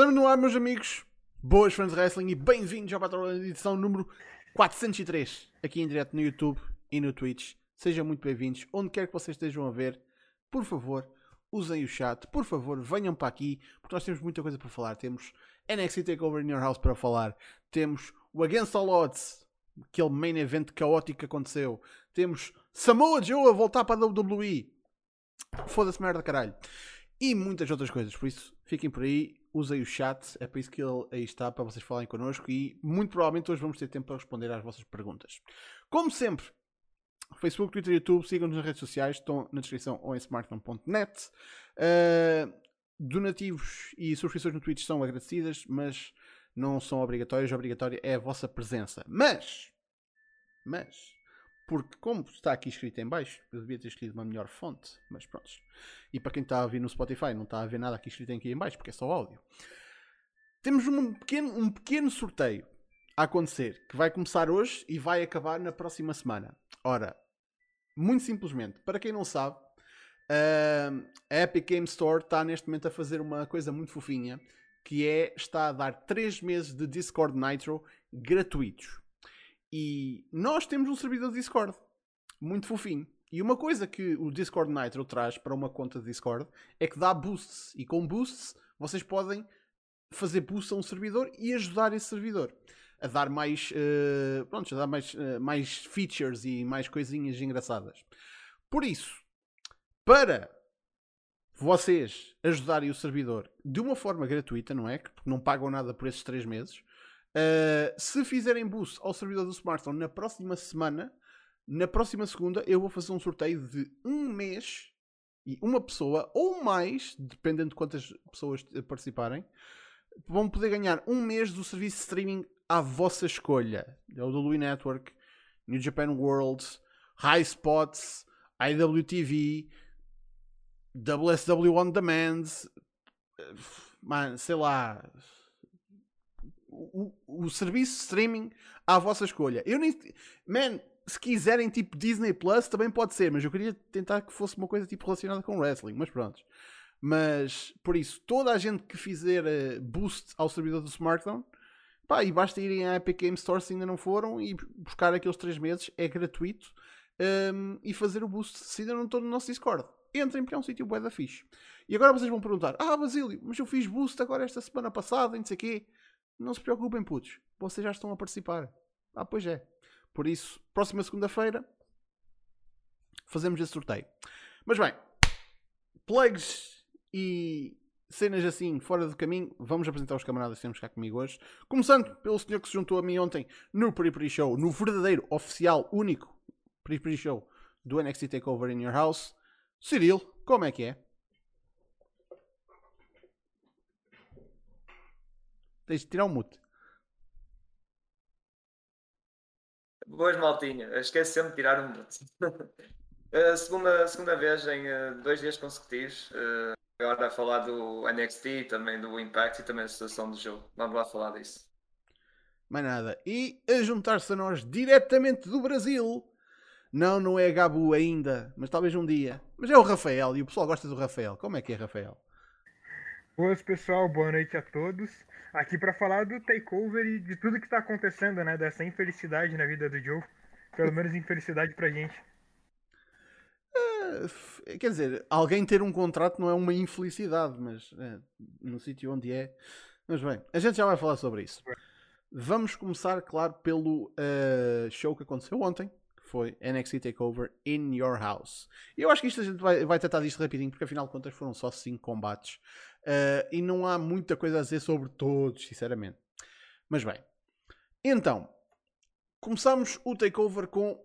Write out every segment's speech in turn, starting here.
Estamos no ar, meus amigos. Boas fãs de wrestling e bem-vindos ao Battle Royale edição número 403, aqui em direto no YouTube e no Twitch. Sejam muito bem-vindos. Onde quer que vocês estejam a ver, por favor, usem o chat. Por favor, venham para aqui, porque nós temos muita coisa para falar. Temos NXT TakeOver in Your House para falar. Temos o Against All Odds, aquele main event caótico que aconteceu. Temos Samoa Joe a voltar para a WWE. Foda-se merda, caralho. E muitas outras coisas. Por isso, fiquem por aí, usem o chat. É para isso que ele aí está, para vocês falarem connosco. E muito provavelmente hoje vamos ter tempo para responder às vossas perguntas. Como sempre, Facebook, Twitter e YouTube, sigam-nos nas redes sociais, estão na descrição ou em smartphone.net. Uh, donativos e subscrições no Twitch são agradecidas, mas não são obrigatórias. Obrigatória é a vossa presença. Mas, mas, porque como está aqui escrito em baixo, eu devia ter escrito uma melhor fonte, mas pronto. E para quem está a ouvir no Spotify, não está a ver nada aqui escrito aqui em baixo, porque é só áudio. Temos um pequeno, um pequeno sorteio a acontecer, que vai começar hoje e vai acabar na próxima semana. Ora, muito simplesmente, para quem não sabe, a Epic Game Store está neste momento a fazer uma coisa muito fofinha, que é, está a dar 3 meses de Discord Nitro gratuitos. E nós temos um servidor de Discord. Muito fofinho. E uma coisa que o Discord Nitro traz para uma conta de Discord é que dá boosts. E com boosts vocês podem fazer boost a um servidor e ajudar esse servidor a dar mais, uh, pronto, a dar mais, uh, mais features e mais coisinhas engraçadas. Por isso, para vocês ajudarem o servidor de uma forma gratuita, não é? Porque não pagam nada por esses 3 meses. Uh, se fizerem boost ao servidor do smartphone na próxima semana, na próxima segunda, eu vou fazer um sorteio de um mês e uma pessoa ou mais, dependendo de quantas pessoas participarem, vão poder ganhar um mês do serviço de streaming à vossa escolha. É o do Louis Network, New Japan World, High Spots, IWTV, WSW On Demand, man, sei lá, o, o serviço de streaming à vossa escolha. Eu nem. Man, se quiserem tipo Disney Plus também pode ser, mas eu queria tentar que fosse uma coisa tipo relacionada com wrestling, mas pronto. Mas por isso, toda a gente que fizer uh, boost ao servidor do smartphone, pá, e basta irem à Epic Game Store se ainda não foram e buscar aqueles 3 meses, é gratuito, um, ehm, e fazer o boost se ainda não estão no nosso Discord. Entrem porque é um sítio bué da fixe. E agora vocês vão perguntar: Ah, Basílio, mas eu fiz boost agora esta semana passada, não sei o quê. Não se preocupem, putos. Vocês já estão a participar. Ah, pois é. Por isso, próxima segunda-feira fazemos esse sorteio. Mas bem, plugs e cenas assim fora do caminho, vamos apresentar os camaradas que temos cá comigo hoje. Começando pelo senhor que se juntou a mim ontem no Periperi Show, no verdadeiro, oficial, único Periperi Show do NXT Takeover in Your House. Cyril, como é que é? Tens de tirar o mute. Boas, maltinha. Esquece sempre de tirar o mute. uh, segunda, segunda vez em uh, dois dias consecutivos. Uh, agora a falar do NXT, também do Impact e também da situação do jogo. Vamos lá falar disso. Mais nada. E a juntar-se a nós diretamente do Brasil. Não, não é Gabu ainda, mas talvez um dia. Mas é o Rafael e o pessoal gosta do Rafael. Como é que é, Rafael? Boas, pessoal. Boa noite a todos aqui para falar do takeover e de tudo que está acontecendo, né? Dessa infelicidade na vida do Joe. Pelo menos infelicidade pra gente. Uh, quer dizer, alguém ter um contrato não é uma infelicidade, mas é, no sítio onde é. Mas bem, a gente já vai falar sobre isso. Vamos começar, claro, pelo uh, show que aconteceu ontem, que foi NXT Takeover in Your House. Eu acho que isto a gente vai, vai tratar disto rapidinho, porque afinal de contas foram só 5 combates. Uh, e não há muita coisa a dizer sobre todos, sinceramente. Mas bem, então, começamos o takeover com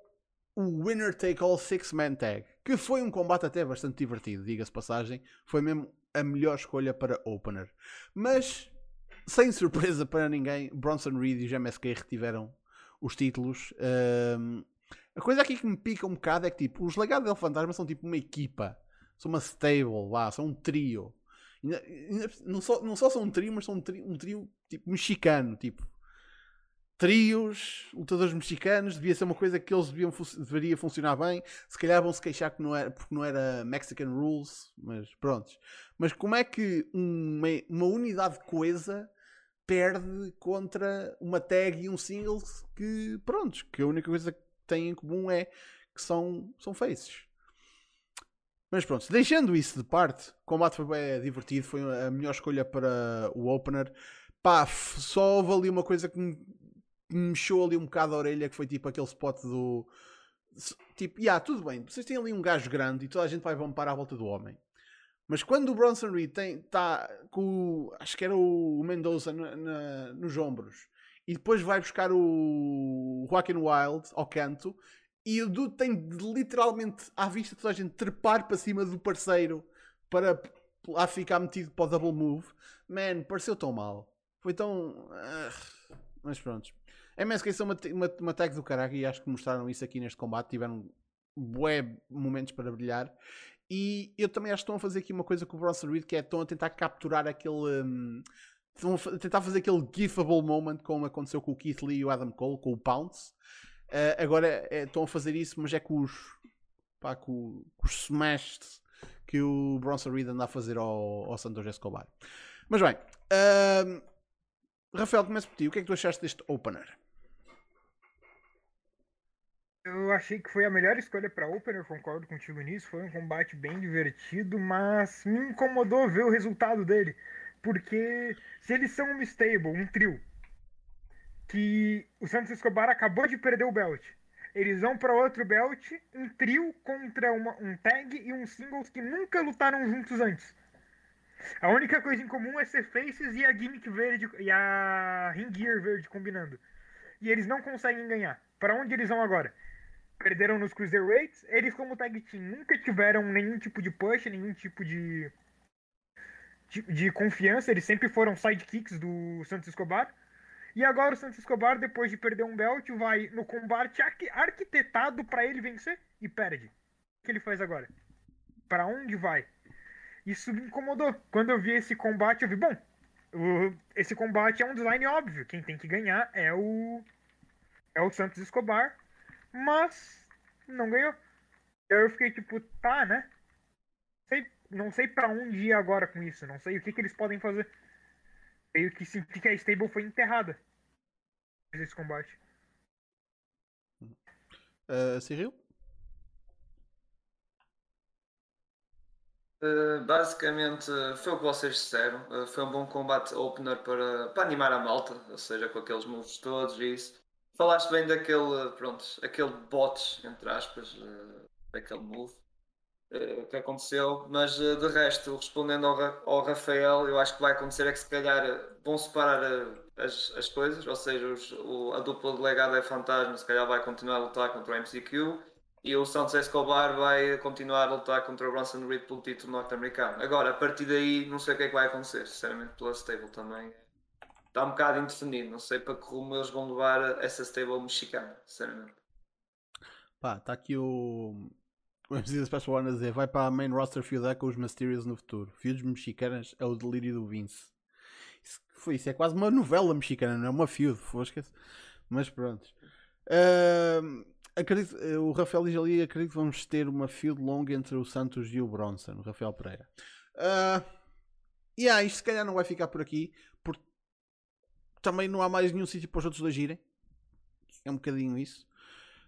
o Winner Take All Six Man Tag, que foi um combate até bastante divertido, diga-se passagem. Foi mesmo a melhor escolha para opener. Mas, sem surpresa para ninguém, Bronson Reed e MSK retiveram os títulos. Um, a coisa aqui que me pica um bocado é que tipo, os legados del Fantasma são tipo uma equipa, são uma stable, lá, são um trio. Não só, não só são um trio, mas são um trio, um trio tipo mexicano, tipo. trios, lutadores mexicanos, devia ser uma coisa que eles deviam, deveria funcionar bem. Se calhar vão se queixar que não era, porque não era Mexican Rules, mas pronto. Mas como é que uma, uma unidade coesa perde contra uma tag e um singles que, prontos, que a única coisa que têm em comum é que são, são faces. Mas pronto, deixando isso de parte, o combate foi bem divertido, foi a melhor escolha para o opener. Pá, só houve ali uma coisa que me, me mexeu ali um bocado a orelha, que foi tipo aquele spot do. Tipo, yeah, tudo bem, vocês têm ali um gajo grande e toda a gente vai vampar à volta do homem. Mas quando o Bronson Reed está com acho que era o Mendoza na, na, nos ombros e depois vai buscar o Joaquin Wild ao canto e o Dude tem de, literalmente à vista toda a gente trepar para cima do parceiro para lá ficar metido para o double move. Man, pareceu tão mal. Foi tão. Uh, mas pronto. MSK são uma, uma, uma tag do caralho e acho que mostraram isso aqui neste combate. Tiveram bué momentos para brilhar. E eu também acho que estão a fazer aqui uma coisa com o Bronson Reed que é estão a tentar capturar aquele. Um, estão a tentar fazer aquele gifable moment como aconteceu com o Keith Lee e o Adam Cole, com o Pounce. Uh, agora é, estão a fazer isso, mas é com os, pá, com, com os smashes que o Bronson Reed anda a fazer ao, ao Santos Escobar. Mas bem, uh, Rafael, começo por ti. O que é que tu achaste deste opener? Eu achei que foi a melhor escolha para opener, concordo contigo nisso. Foi um combate bem divertido, mas me incomodou ver o resultado dele. Porque se eles são um stable, um trio, que o Santos Escobar acabou de perder o belt. Eles vão para outro belt, um trio contra uma, um tag e um singles que nunca lutaram juntos antes. A única coisa em comum é ser faces e a gimmick verde e a ring gear verde combinando. E eles não conseguem ganhar. Para onde eles vão agora? Perderam nos cruiserweights. Eles como tag team nunca tiveram nenhum tipo de push, nenhum tipo de de, de confiança. Eles sempre foram sidekicks do Santos Escobar. E agora o Santos Escobar, depois de perder um belt, vai no combate arquitetado para ele vencer e perde. O que ele faz agora? Para onde vai? Isso me incomodou. Quando eu vi esse combate, eu vi, bom, esse combate é um design óbvio. Quem tem que ganhar é o é o Santos Escobar, mas não ganhou. Eu fiquei tipo, tá, né? Sei, não sei para onde ir agora com isso, não sei o que, que eles podem fazer meio que senti que a Stable foi enterrada nesse combate. Uh, Cyril? Uh, basicamente foi o que vocês disseram. Uh, foi um bom combate opener para, para animar a malta, ou seja, com aqueles moves todos e isso. Falaste bem daquele, pronto, aquele bot, entre aspas, uh, daquele move. Eh, que aconteceu, mas uh, de resto, respondendo ao, ao, Rafael, eu acho que vai acontecer é que se calhar eh, vão separar as, as coisas, ou seja, os, o, a dupla delegada é fantasma, se calhar vai continuar a lutar contra o MCQ e o Santos Escobar vai continuar a lutar contra o Bronson Reed pelo título norte-americano. Agora, a partir daí, não sei o que é que vai acontecer, sinceramente, pela stable também. Está um bocado indefinido, não sei para que rumo eles vão levar essa stable mexicana, sinceramente. Pá, está aqui o, da Special One a dizer vai para a main roster feudar com os Mysterios no futuro. Feudos mexicanas é o delírio do Vince. Isso, foi, isso é quase uma novela mexicana, não é uma feud, fosca-se. Mas pronto. Uh, acredito, o Rafael diz ali: acredito que vamos ter uma feud longa entre o Santos e o Bronson, o Rafael Pereira. Uh, e yeah, isto se calhar não vai ficar por aqui, porque também não há mais nenhum sítio para os outros dois irem. É um bocadinho isso.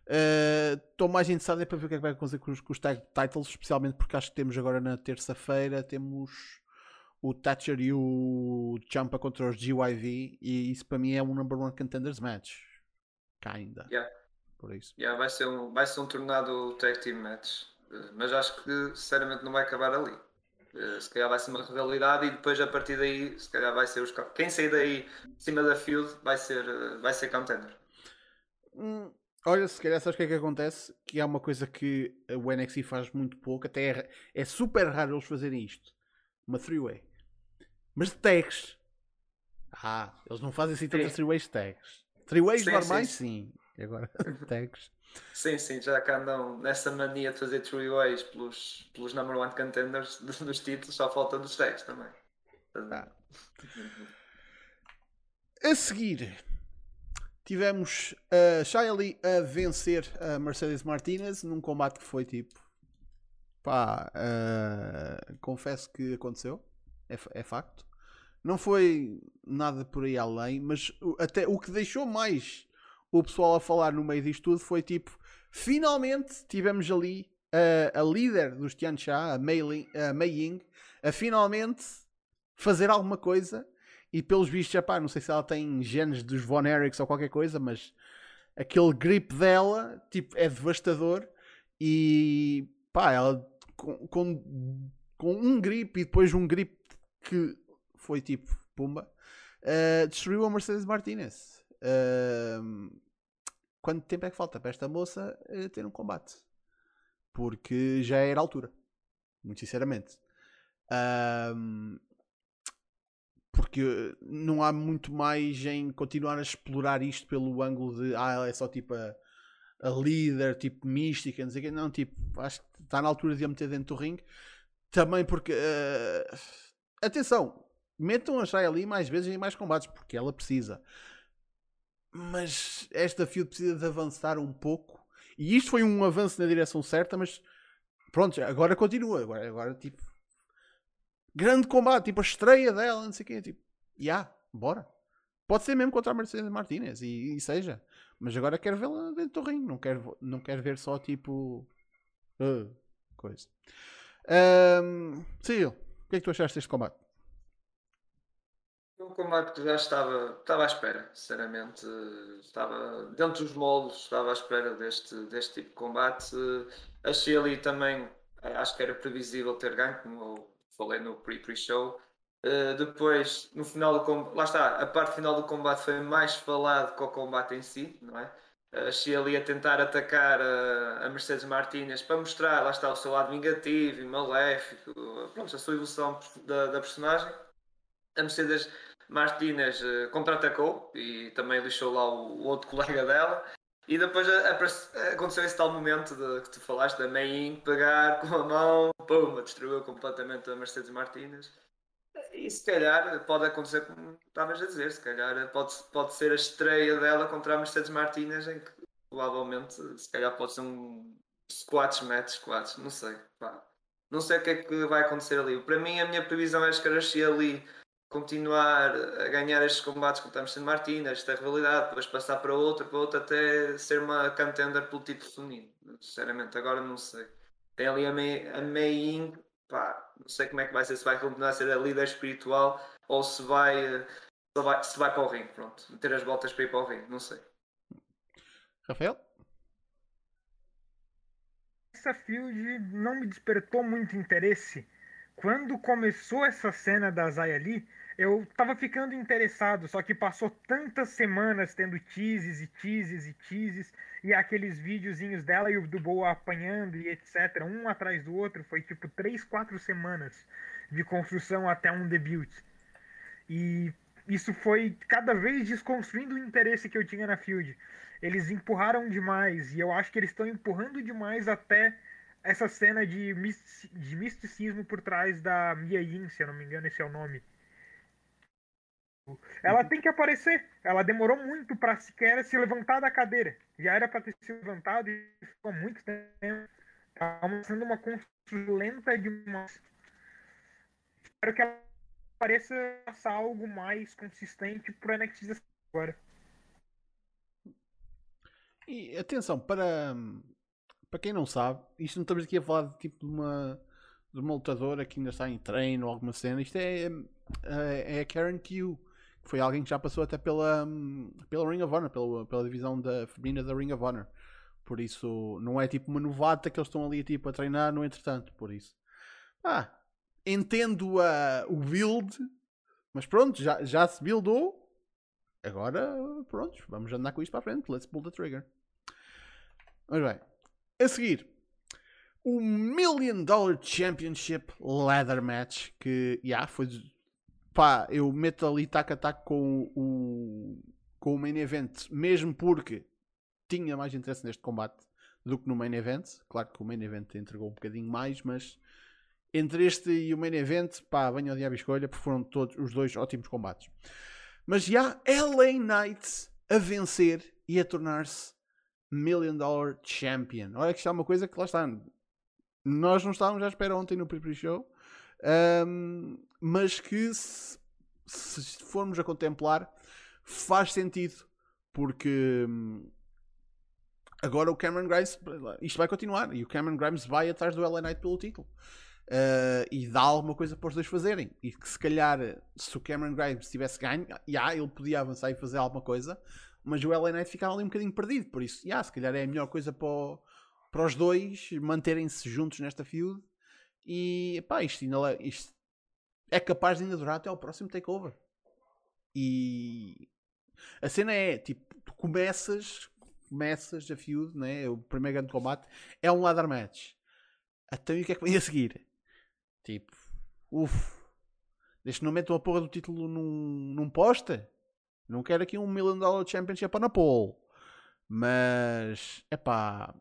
Estou uh, mais interessado é para ver o que é que vai acontecer com os, com os tag titles, especialmente porque acho que temos agora na terça-feira temos o Thatcher e o Champa contra os GYV e isso para mim é um number one contenders match. Kinda. Yeah. Por isso. Yeah, vai, ser um, vai ser um tornado tag team match. Uh, mas acho que sinceramente não vai acabar ali. Uh, se calhar vai ser uma rivalidade e depois a partir daí se calhar vai ser os quem sair daí cima da field vai ser, vai ser contender. Hum, Olha, se calhar sabes o que é que acontece? Que há uma coisa que o NXT faz muito pouco, até é, é super raro eles fazerem isto. Uma three-way. Mas de tags. Ah, eles não fazem assim tantas three-ways tags. Three-ways normais, sim. sim. Agora, tags. Sim, sim, já que andam nessa mania de fazer three-ways pelos, pelos number one contenders dos títulos, só falta dos tags também. Ah. A seguir, tivemos a Shia Lee a vencer a Mercedes Martinez num combate que foi tipo. Pá, uh, confesso que aconteceu, é, é, facto. Não foi nada por aí além, mas até o que deixou mais o pessoal a falar no meio disto tudo foi tipo: finalmente tivemos ali a, a líder dos Tianxia, a Mei, a Mei Ying, a finalmente fazer alguma coisa. E pelos vistos, epá, não sei se ela tem genes dos Von Erichs ou qualquer coisa, mas aquele grip dela tipo, é devastador. E pá, ela com, com, com um grip e depois um grip que foi tipo pumba, uh, destruiu a Mercedes Martinez. Uh, quanto tempo é que falta para esta moça uh, ter um combate? Porque já era a altura, muito sinceramente. Porque não há muito mais em continuar a explorar isto pelo ângulo de ah, ela é só tipo a, a líder, tipo mística, não sei o quê. Não, tipo, acho que está na altura de a meter dentro do ringue. Também porque, uh, atenção, metam a Shia ali mais vezes em mais combates, porque ela precisa. Mas esta field precisa de avançar um pouco. E isto foi um avanço na direção certa, mas pronto, agora continua. Agora, agora tipo, grande combate, tipo a estreia dela, não sei o quê. Tipo, já, yeah, bora. Pode ser mesmo contra a Mercedes Martinez e, e seja. Mas agora quero vê-la dentro do ringue. Não quero, não quero ver só tipo. Uh, coisa. Um, Sil, o que é que tu achaste deste combate? Um combate que já estava, estava à espera, sinceramente. Estava dentro dos moldes, estava à espera deste, deste tipo de combate. Achei ali também, acho que era previsível ter ganho, como falei no pre-pre-show. Uh, depois, no final do combate, lá está, a parte final do combate foi mais falado que o combate em si, não é? Achei ali a tentar atacar a, a Mercedes Martinez para mostrar, lá está, o seu lado vingativo e maléfico, pronto, a sua evolução da, da personagem. A Mercedes Martinez uh, contra-atacou e também deixou lá o, o, outro colega dela. E depois aconteceu esse tal momento de, que tu falaste da Mei pegar com a mão, pum, destruiu completamente a Mercedes Martinez. E se calhar pode acontecer como estavas a dizer, se calhar pode, pode ser a estreia dela contra a Mercedes Martinez, em que provavelmente se calhar pode ser um squats match, squats, não sei. Pá. Não sei o que é que vai acontecer ali. Para mim, a minha previsão é que a ali continuar a ganhar estes combates contra a Mercedes Martinez, esta rivalidade, depois passar para outra, para outra, até ser uma contender pelo título feminino. Sinceramente, agora não sei. Tem ali a Mei, a Mei Ying, pá, não sei como é que vai ser, se vai continuar a ser a líder espiritual ou se vai, se vai, se vai para o ringue, pronto, meter as voltas para ir para o ringue, não sei. Rafael? Essa field não me despertou muito interesse. Quando começou essa cena da Zaya Lee, eu tava ficando interessado, só que passou tantas semanas tendo teases e teases e teases, e aqueles videozinhos dela e o do Boa apanhando e etc, um atrás do outro, foi tipo três, quatro semanas de construção até um debut. E isso foi cada vez desconstruindo o interesse que eu tinha na Field. Eles empurraram demais, e eu acho que eles estão empurrando demais até essa cena de, de misticismo por trás da Mia Yin, se eu não me engano, esse é o nome ela tem que aparecer. Ela demorou muito para sequer se levantar da cadeira. Já era para ter se levantado e ficou muito tempo. Tá mostrando uma construção lenta demais. Espero que ela pareça algo mais consistente pro NXT agora. E atenção, para, para quem não sabe, isto não estamos aqui a falar de tipo de uma, de uma lutadora que ainda está em treino ou alguma cena. Isto é, é, é a Karen Q foi alguém que já passou até pela, pela Ring of Honor, pela, pela divisão da feminina da Ring of Honor. Por isso, não é tipo uma novata que eles estão ali tipo, a treinar no entretanto. Por isso, ah, entendo a, o build, mas pronto, já, já se buildou. Agora, pronto, vamos andar com isto para a frente. Let's pull the trigger. Mas bem, a seguir, o Million Dollar Championship Leather Match, que, já, yeah, foi pá, eu meto ali tac a tac com o, com o main event, mesmo porque tinha mais interesse neste combate do que no main event. Claro que o main event entregou um bocadinho mais, mas entre este e o main event, pá, venho ao diabo escolha, porque foram todos os dois ótimos combates. Mas já, LA Knight a vencer e a tornar-se Million Dollar Champion. Olha que isto é uma coisa que lá está. Nós não estávamos à espera ontem no pre-show, um, mas que se, se, formos a contemplar faz sentido porque hum, agora o Cameron Grimes isto vai continuar e o Cameron Grimes vai atrás do LA Knight pelo título. Uh, e dá alguma coisa para os dois fazerem. E que se calhar, se o Cameron Grimes tivesse ganho, yeah, ele podia avançar e fazer alguma coisa, mas o LA Knight ficava ali um bocadinho perdido. Por isso, yeah, se calhar é a melhor coisa para, o, para os dois manterem-se juntos nesta feud. E pá, isto, ainda, isto é capaz de ainda durar até ao próximo takeover. E a cena é tipo, tu começas, começas a feud, né? o primeiro grande combate é um ladder match. Até então, o que é que vem a seguir? Tipo, uff, deixa não metam a porra do título num, num posta. Não quero aqui um Million Dollar Championship na pole. Mas, é pá,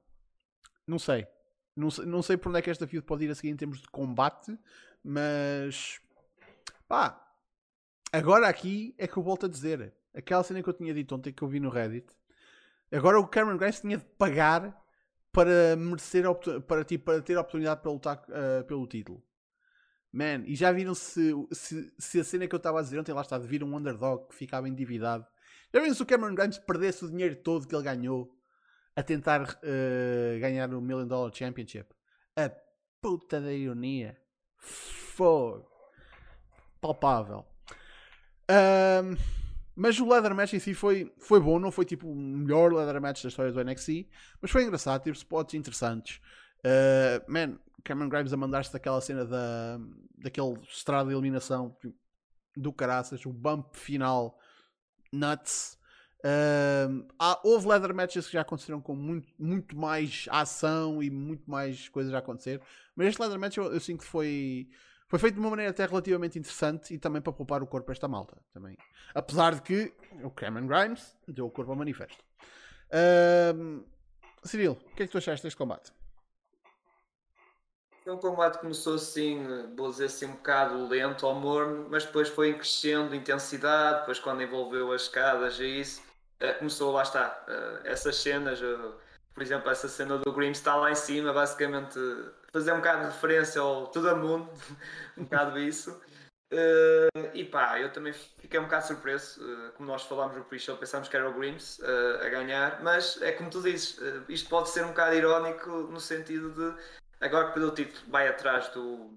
não sei. Não, sei. não sei por onde é que esta feud pode ir a seguir em termos de combate, mas pá, agora aqui é que eu volto a dizer aquela cena que eu tinha dito ontem que eu vi no Reddit. Agora o Cameron Grimes tinha de pagar para merecer para, tipo, para ter a oportunidade para lutar uh, pelo título. Man, e já viram se, se, se a cena que eu estava a dizer ontem lá está de vir um underdog que ficava endividado. Já viram se o Cameron Grimes perdesse o dinheiro todo que ele ganhou a tentar uh, ganhar o Million Dollar Championship? A puta da ironia. Fogo. Palpável. Um, mas o leather match em si foi, foi bom, não foi tipo o melhor leather match da história do NXT, mas foi engraçado, teve spots interessantes. Uh, man, Cameron Grimes a mandar-se daquela cena da, daquele estrada de eliminação do caraças, o bump final nuts. Uh, há, houve leather matches que já aconteceram com muito, muito mais ação e muito mais coisas a acontecer, mas este leather match eu, eu sinto que foi, foi feito de uma maneira até relativamente interessante e também para poupar o corpo a esta malta. Também. Apesar de que o Cameron Grimes deu o corpo ao manifesto. Uh, Cyril, o que é que tu achaste deste combate? O é combate começou assim, vou dizer assim, um bocado lento ao morno, mas depois foi crescendo intensidade, depois quando envolveu as escadas e isso, começou, lá está, eh, essas cenas, eh, por exemplo, essa cena do Grimm está lá em cima, basicamente fazer um bocado de referência ao todo mundo, um bocado isso. e pá, eu também fiquei um bocado surpreso, como nós falámos no pre-show, pensámos que era o Grims a ganhar, mas é como tu dizes, isto pode ser um bocado irónico no sentido de agora que perdeu o título, vai atrás do,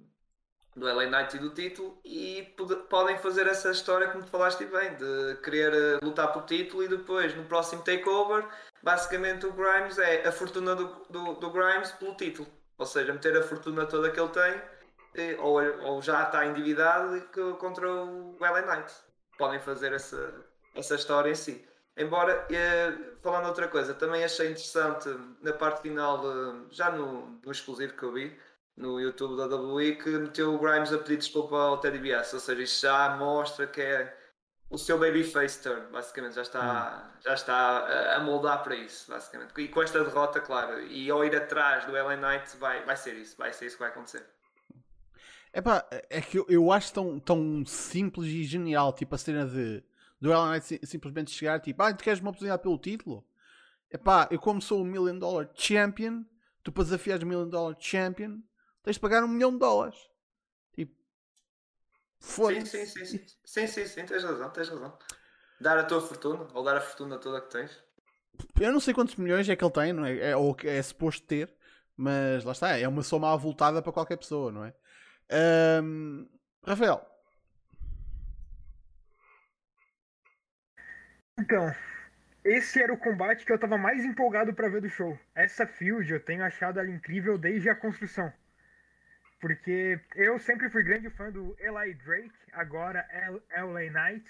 do LA Knight e do título e podem fazer essa história como tu falaste bem, de querer eh, lutar pelo título e depois no próximo takeover, basicamente o Grimes é a fortuna do, do, do Grimes pelo título. Ou seja, meter a fortuna toda que ele tem, ou, ou já está endividado contra o LA Knight. Podem fazer essa, essa história em si. Embora, eh, falando outra coisa, também achei interessante na parte final, já no, no exclusivo que eu vi no YouTube da WWE, que meteu o Grimes a pedir desculpa ao Teddy BS, ou seja, isto já mostra que é o seu babyface turn, basicamente, já está, hum. já está a moldar para isso, basicamente. E com esta derrota, claro, e ao ir atrás do LA Knight, vai, vai ser isso, vai ser isso que vai acontecer. Epá, é que eu, eu acho tão, tão simples e genial, tipo a cena de do Ellen Knight simplesmente chegar tipo, ah, tu queres uma oportunidade pelo título? Epá, eu como sou o Million Dollar Champion, tu para desafiar o Million Dollar Champion, tens de pagar um milhão de dólares. Tipo, foi. Sim, sim, sim, sim, sim, sim, tens razão, tens razão. Dar a tua fortuna, ou dar a fortuna toda que tens. Eu não sei quantos milhões é que ele tem, não é? é ou que é suposto ter, mas lá está, é uma soma avultada para qualquer pessoa, não é? Um, Rafael, Então, esse era o combate que eu tava mais empolgado para ver do show. Essa field eu tenho achado ela incrível desde a construção. Porque eu sempre fui grande fã do Eli Drake, agora LA Knight.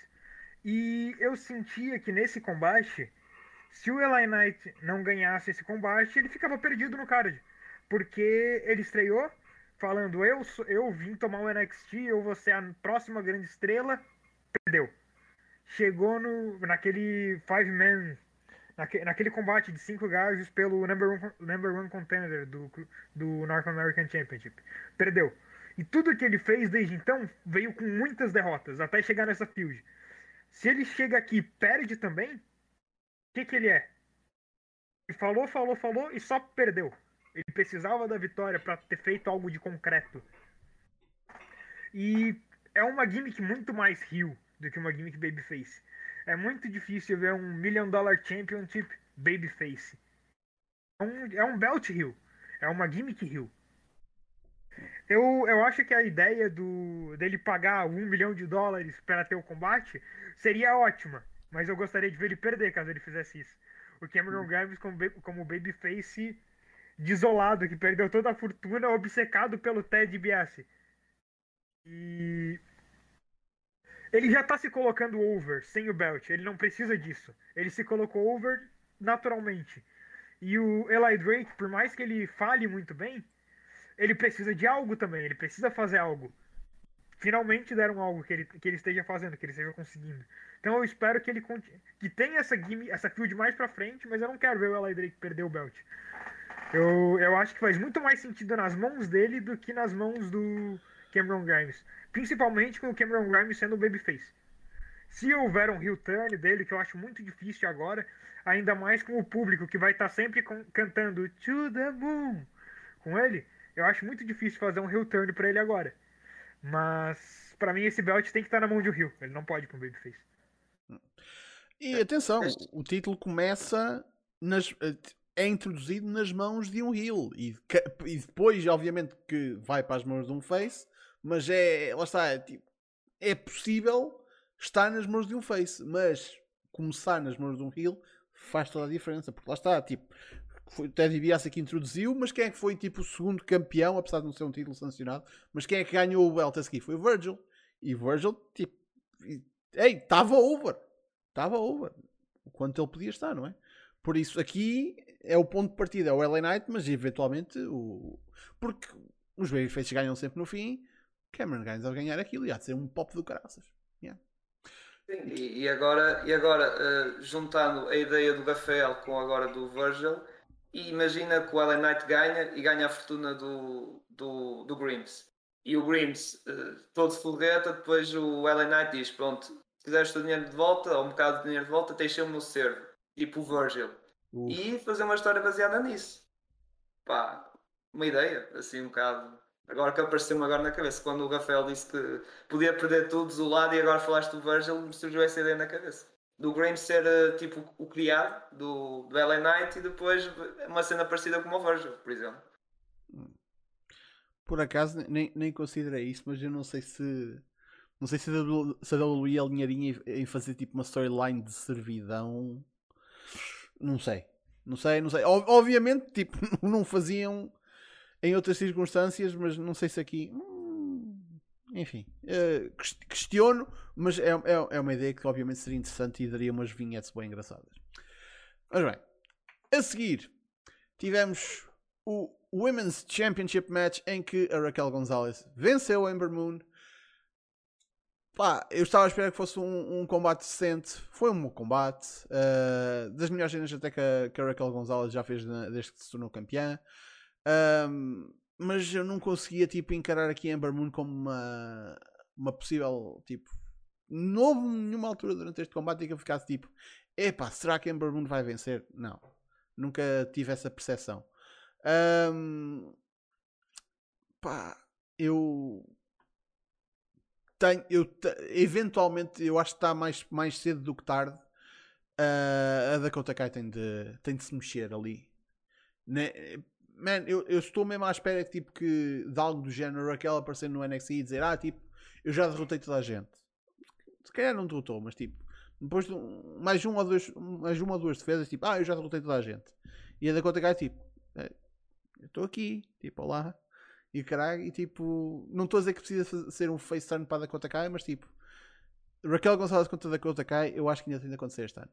E eu sentia que nesse combate, se o Eli Knight não ganhasse esse combate, ele ficava perdido no card. Porque ele estreou falando: eu, eu vim tomar o NXT, eu vou ser a próxima grande estrela. Perdeu chegou no, naquele five man, naque, naquele combate de cinco gajos pelo number one, number one contender do, do North American Championship. Perdeu. E tudo que ele fez desde então veio com muitas derrotas, até chegar nessa field. Se ele chega aqui e perde também, que, que ele é? Ele falou, falou, falou e só perdeu. Ele precisava da vitória para ter feito algo de concreto. E é uma gimmick muito mais heel do que uma gimmick babyface. É muito difícil ver um Million Dollar Championship babyface. É um, é um belt heel. É uma gimmick heel. Eu, eu acho que a ideia do dele pagar um milhão de dólares para ter o combate seria ótima. Mas eu gostaria de ver ele perder caso ele fizesse isso. O Cameron Grimes como, como babyface desolado, que perdeu toda a fortuna, obcecado pelo Ted DiBiase. E ele já tá se colocando over sem o belt. Ele não precisa disso. Ele se colocou over naturalmente. E o Eli Drake, por mais que ele fale muito bem, ele precisa de algo também. Ele precisa fazer algo. Finalmente deram algo que ele, que ele esteja fazendo, que ele esteja conseguindo. Então eu espero que ele que tenha essa game, essa field mais pra frente, mas eu não quero ver o Eli Drake perder o belt. Eu, eu acho que faz muito mais sentido nas mãos dele do que nas mãos do Cameron Grimes. Principalmente com o Cameron Grimes sendo o babyface. Se houver um heel turn dele, que eu acho muito difícil agora, ainda mais com o público que vai estar sempre cantando To the Moon com ele, eu acho muito difícil fazer um heel turn pra ele agora. Mas, para mim, esse belt tem que estar na mão de um heel. Ele não pode com o babyface. E atenção, o título começa nas, é introduzido nas mãos de um heel e, e, depois, obviamente, que vai para as mãos de um face, mas é, lá está, é, tipo, é possível estar nas mãos de um face, mas começar nas mãos de um heel faz toda a diferença, porque lá está, tipo, foi o Teddy DiBiase que introduziu, mas quem é que foi tipo o segundo campeão, apesar de não ser um título sancionado, mas quem é que ganhou o belt a seguir? Foi o Virgil. E Virgil, tipo, ei, estava over. Estava over. O quanto ele podia estar, não é? Por isso, aqui é o ponto de partida, é o LA Knight, mas eventualmente o. Porque os Babyfaces ganham sempre no fim. Cameron Gaines ao ganhar aquilo e há de ser um pop do caraças. Yeah. Sim, e, e, agora, e agora uh, juntando a ideia do Rafael com agora do Virgil, e imagina que o LA Knight ganha e ganha a fortuna do, do, do Grims. E o Grims, uh, todo forreta, depois o LA Knight diz: Pronto, se quiseres o teu dinheiro de volta, ou um bocado de dinheiro de volta, tens o meu servo, tipo o Virgil. E fazer uma história baseada nisso. Pá, uma ideia, assim um bocado. Agora que apareceu-me agora na cabeça, quando o Rafael disse que podia perder tudo do lado e agora falaste do Virgil, me surgiu essa ideia na cabeça. Do Grimes ser eh, tipo o criado do, do LA Knight e depois uma cena parecida com o Virgil, por exemplo. Por acaso nem, nem considerei isso, mas eu não sei se. Não sei se a WWE alinharia em fazer tipo uma storyline de servidão não sei. Não sei, não sei. Obviamente, tipo, não faziam em outras circunstâncias, mas não sei se aqui. Hum, enfim, uh, questiono, mas é, é, é uma ideia que obviamente seria interessante e daria umas vinhetes bem engraçadas. Mas bem, a seguir tivemos o Women's Championship Match em que a Raquel Gonzalez venceu a Ember Moon Pá, eu estava a esperar que fosse um, um combate decente. Foi um bom combate. Uh, das melhores cenas até que a, que a Raquel Gonzalez já fez desde que se tornou campeã. Um, mas eu não conseguia tipo, encarar aqui Ember Moon como uma, uma possível. Tipo, não houve nenhuma altura durante este combate em que eu ficasse tipo: epá, será que Ember Moon vai vencer? Não. Nunca tive essa percepção. Um, pá, eu tenho, eu, eventualmente, eu acho que está mais, mais cedo do que tarde. Uh, a Dakota Kai tem de, tem de se mexer ali. Né? Man, eu, eu estou mesmo à espera tipo, que de algo do género Raquel aparecer no NXT e dizer: Ah, tipo, eu já derrotei toda a gente. Se calhar não derrotou, mas tipo, depois de um, mais, um ou dois, mais uma ou duas defesas, tipo, ah, eu já derrotei toda a gente. E a Dakota Kai, tipo, é, eu estou aqui, tipo, olá e caralho, e tipo, não estou a dizer que precisa ser um face turn para a Dakota Kai, mas tipo, Raquel Gonçalves contra a Dakota Kai, eu acho que ainda tem de acontecer este ano.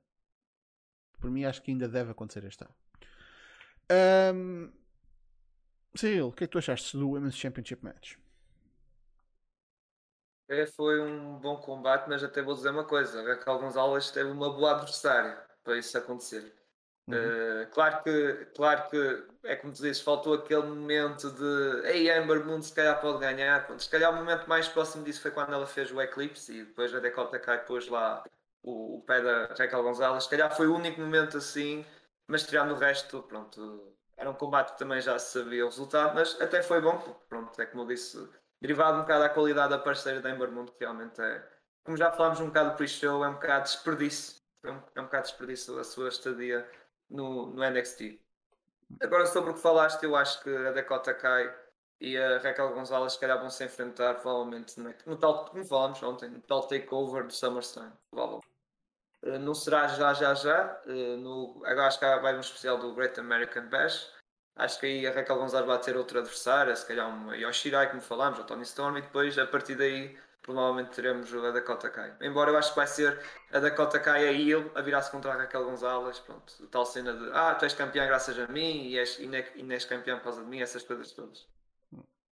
Por mim, acho que ainda deve acontecer este ano. Um, Cyril, o que é que tu achaste do Women's Championship Match? É, foi um bom combate, mas até vou dizer uma coisa: Raquel Gonzalez teve uma boa adversária para isso acontecer. Uhum. Uh, claro, que, claro que é como tu dizes, faltou aquele momento de Ei, Amber Moon se calhar pode ganhar. Pronto, se calhar o momento mais próximo disso foi quando ela fez o Eclipse e depois a Dakota Kai pôs lá o, o pé da Raquel Gonzalez. Se calhar foi o único momento assim, mas tirando o resto, pronto, era um combate que também já se sabia o resultado, mas até foi bom, porque, pronto, é como eu disse, derivado um bocado da qualidade da parceira da Ember Moon, que realmente é, como já falámos um bocado pre-show, é um bocado desperdício, é um, é um bocado desperdício a sua estadia no, no NXT. Agora sobre o que falaste, eu acho que a Dakota Kai e a Raquel Gonzalez se calhar vão se enfrentar provavelmente no, no tal, como falámos ontem, no tal takeover do SummerSlam. Uh, não será já já já, uh, no, agora acho que vai um especial do Great American Bash. Acho que aí a Raquel Gonzalez vai ter outra adversária, se calhar uma Yoshirai, como falámos, ou Tony Storm, e depois a partir daí provavelmente teremos a Dakota Kai. Embora eu acho que vai ser a Dakota Kai a ele a virar-se contra a Raquel Gonzalez, pronto, tal cena de ah, tu és campeã graças a mim e és, e és, és campeã por causa de mim, essas coisas todas.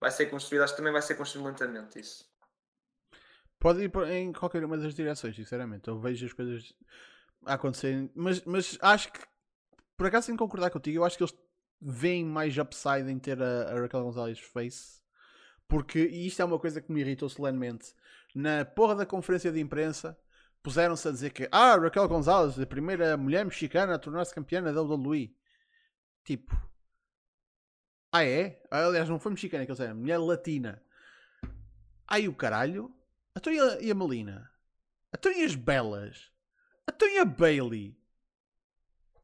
Vai ser construído, acho que também vai ser construído lentamente isso. Pode ir em qualquer uma das direções, sinceramente. Eu vejo as coisas a acontecerem, mas, mas acho que por acaso sem concordar contigo, eu acho que eles veem mais upside em ter a, a Raquel Gonzalez face. Porque, e isto é uma coisa que me irritou solenemente, na porra da conferência de imprensa puseram-se a dizer que ah, Raquel Gonzalez, a primeira mulher mexicana a tornar-se campeã da WWE. Tipo, ah é? Ah, aliás, não foi mexicana que eles eram, mulher latina. Ai o caralho. Então e a, e a Melina? Então e as belas? Então e a Bailey?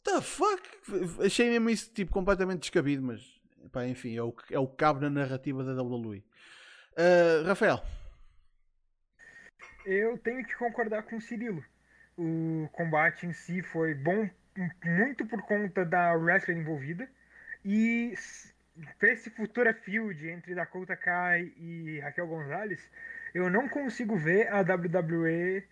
The fuck? Achei mesmo isso tipo, completamente descabido, mas pá, enfim, é o, é o cabo na narrativa da WWE. Uh, Rafael. Eu tenho que concordar com o Cirilo. O combate em si foi bom muito por conta da wrestling envolvida. E para esse futura field entre Dakota Kai e Raquel Gonzalez, eu não consigo ver a WWE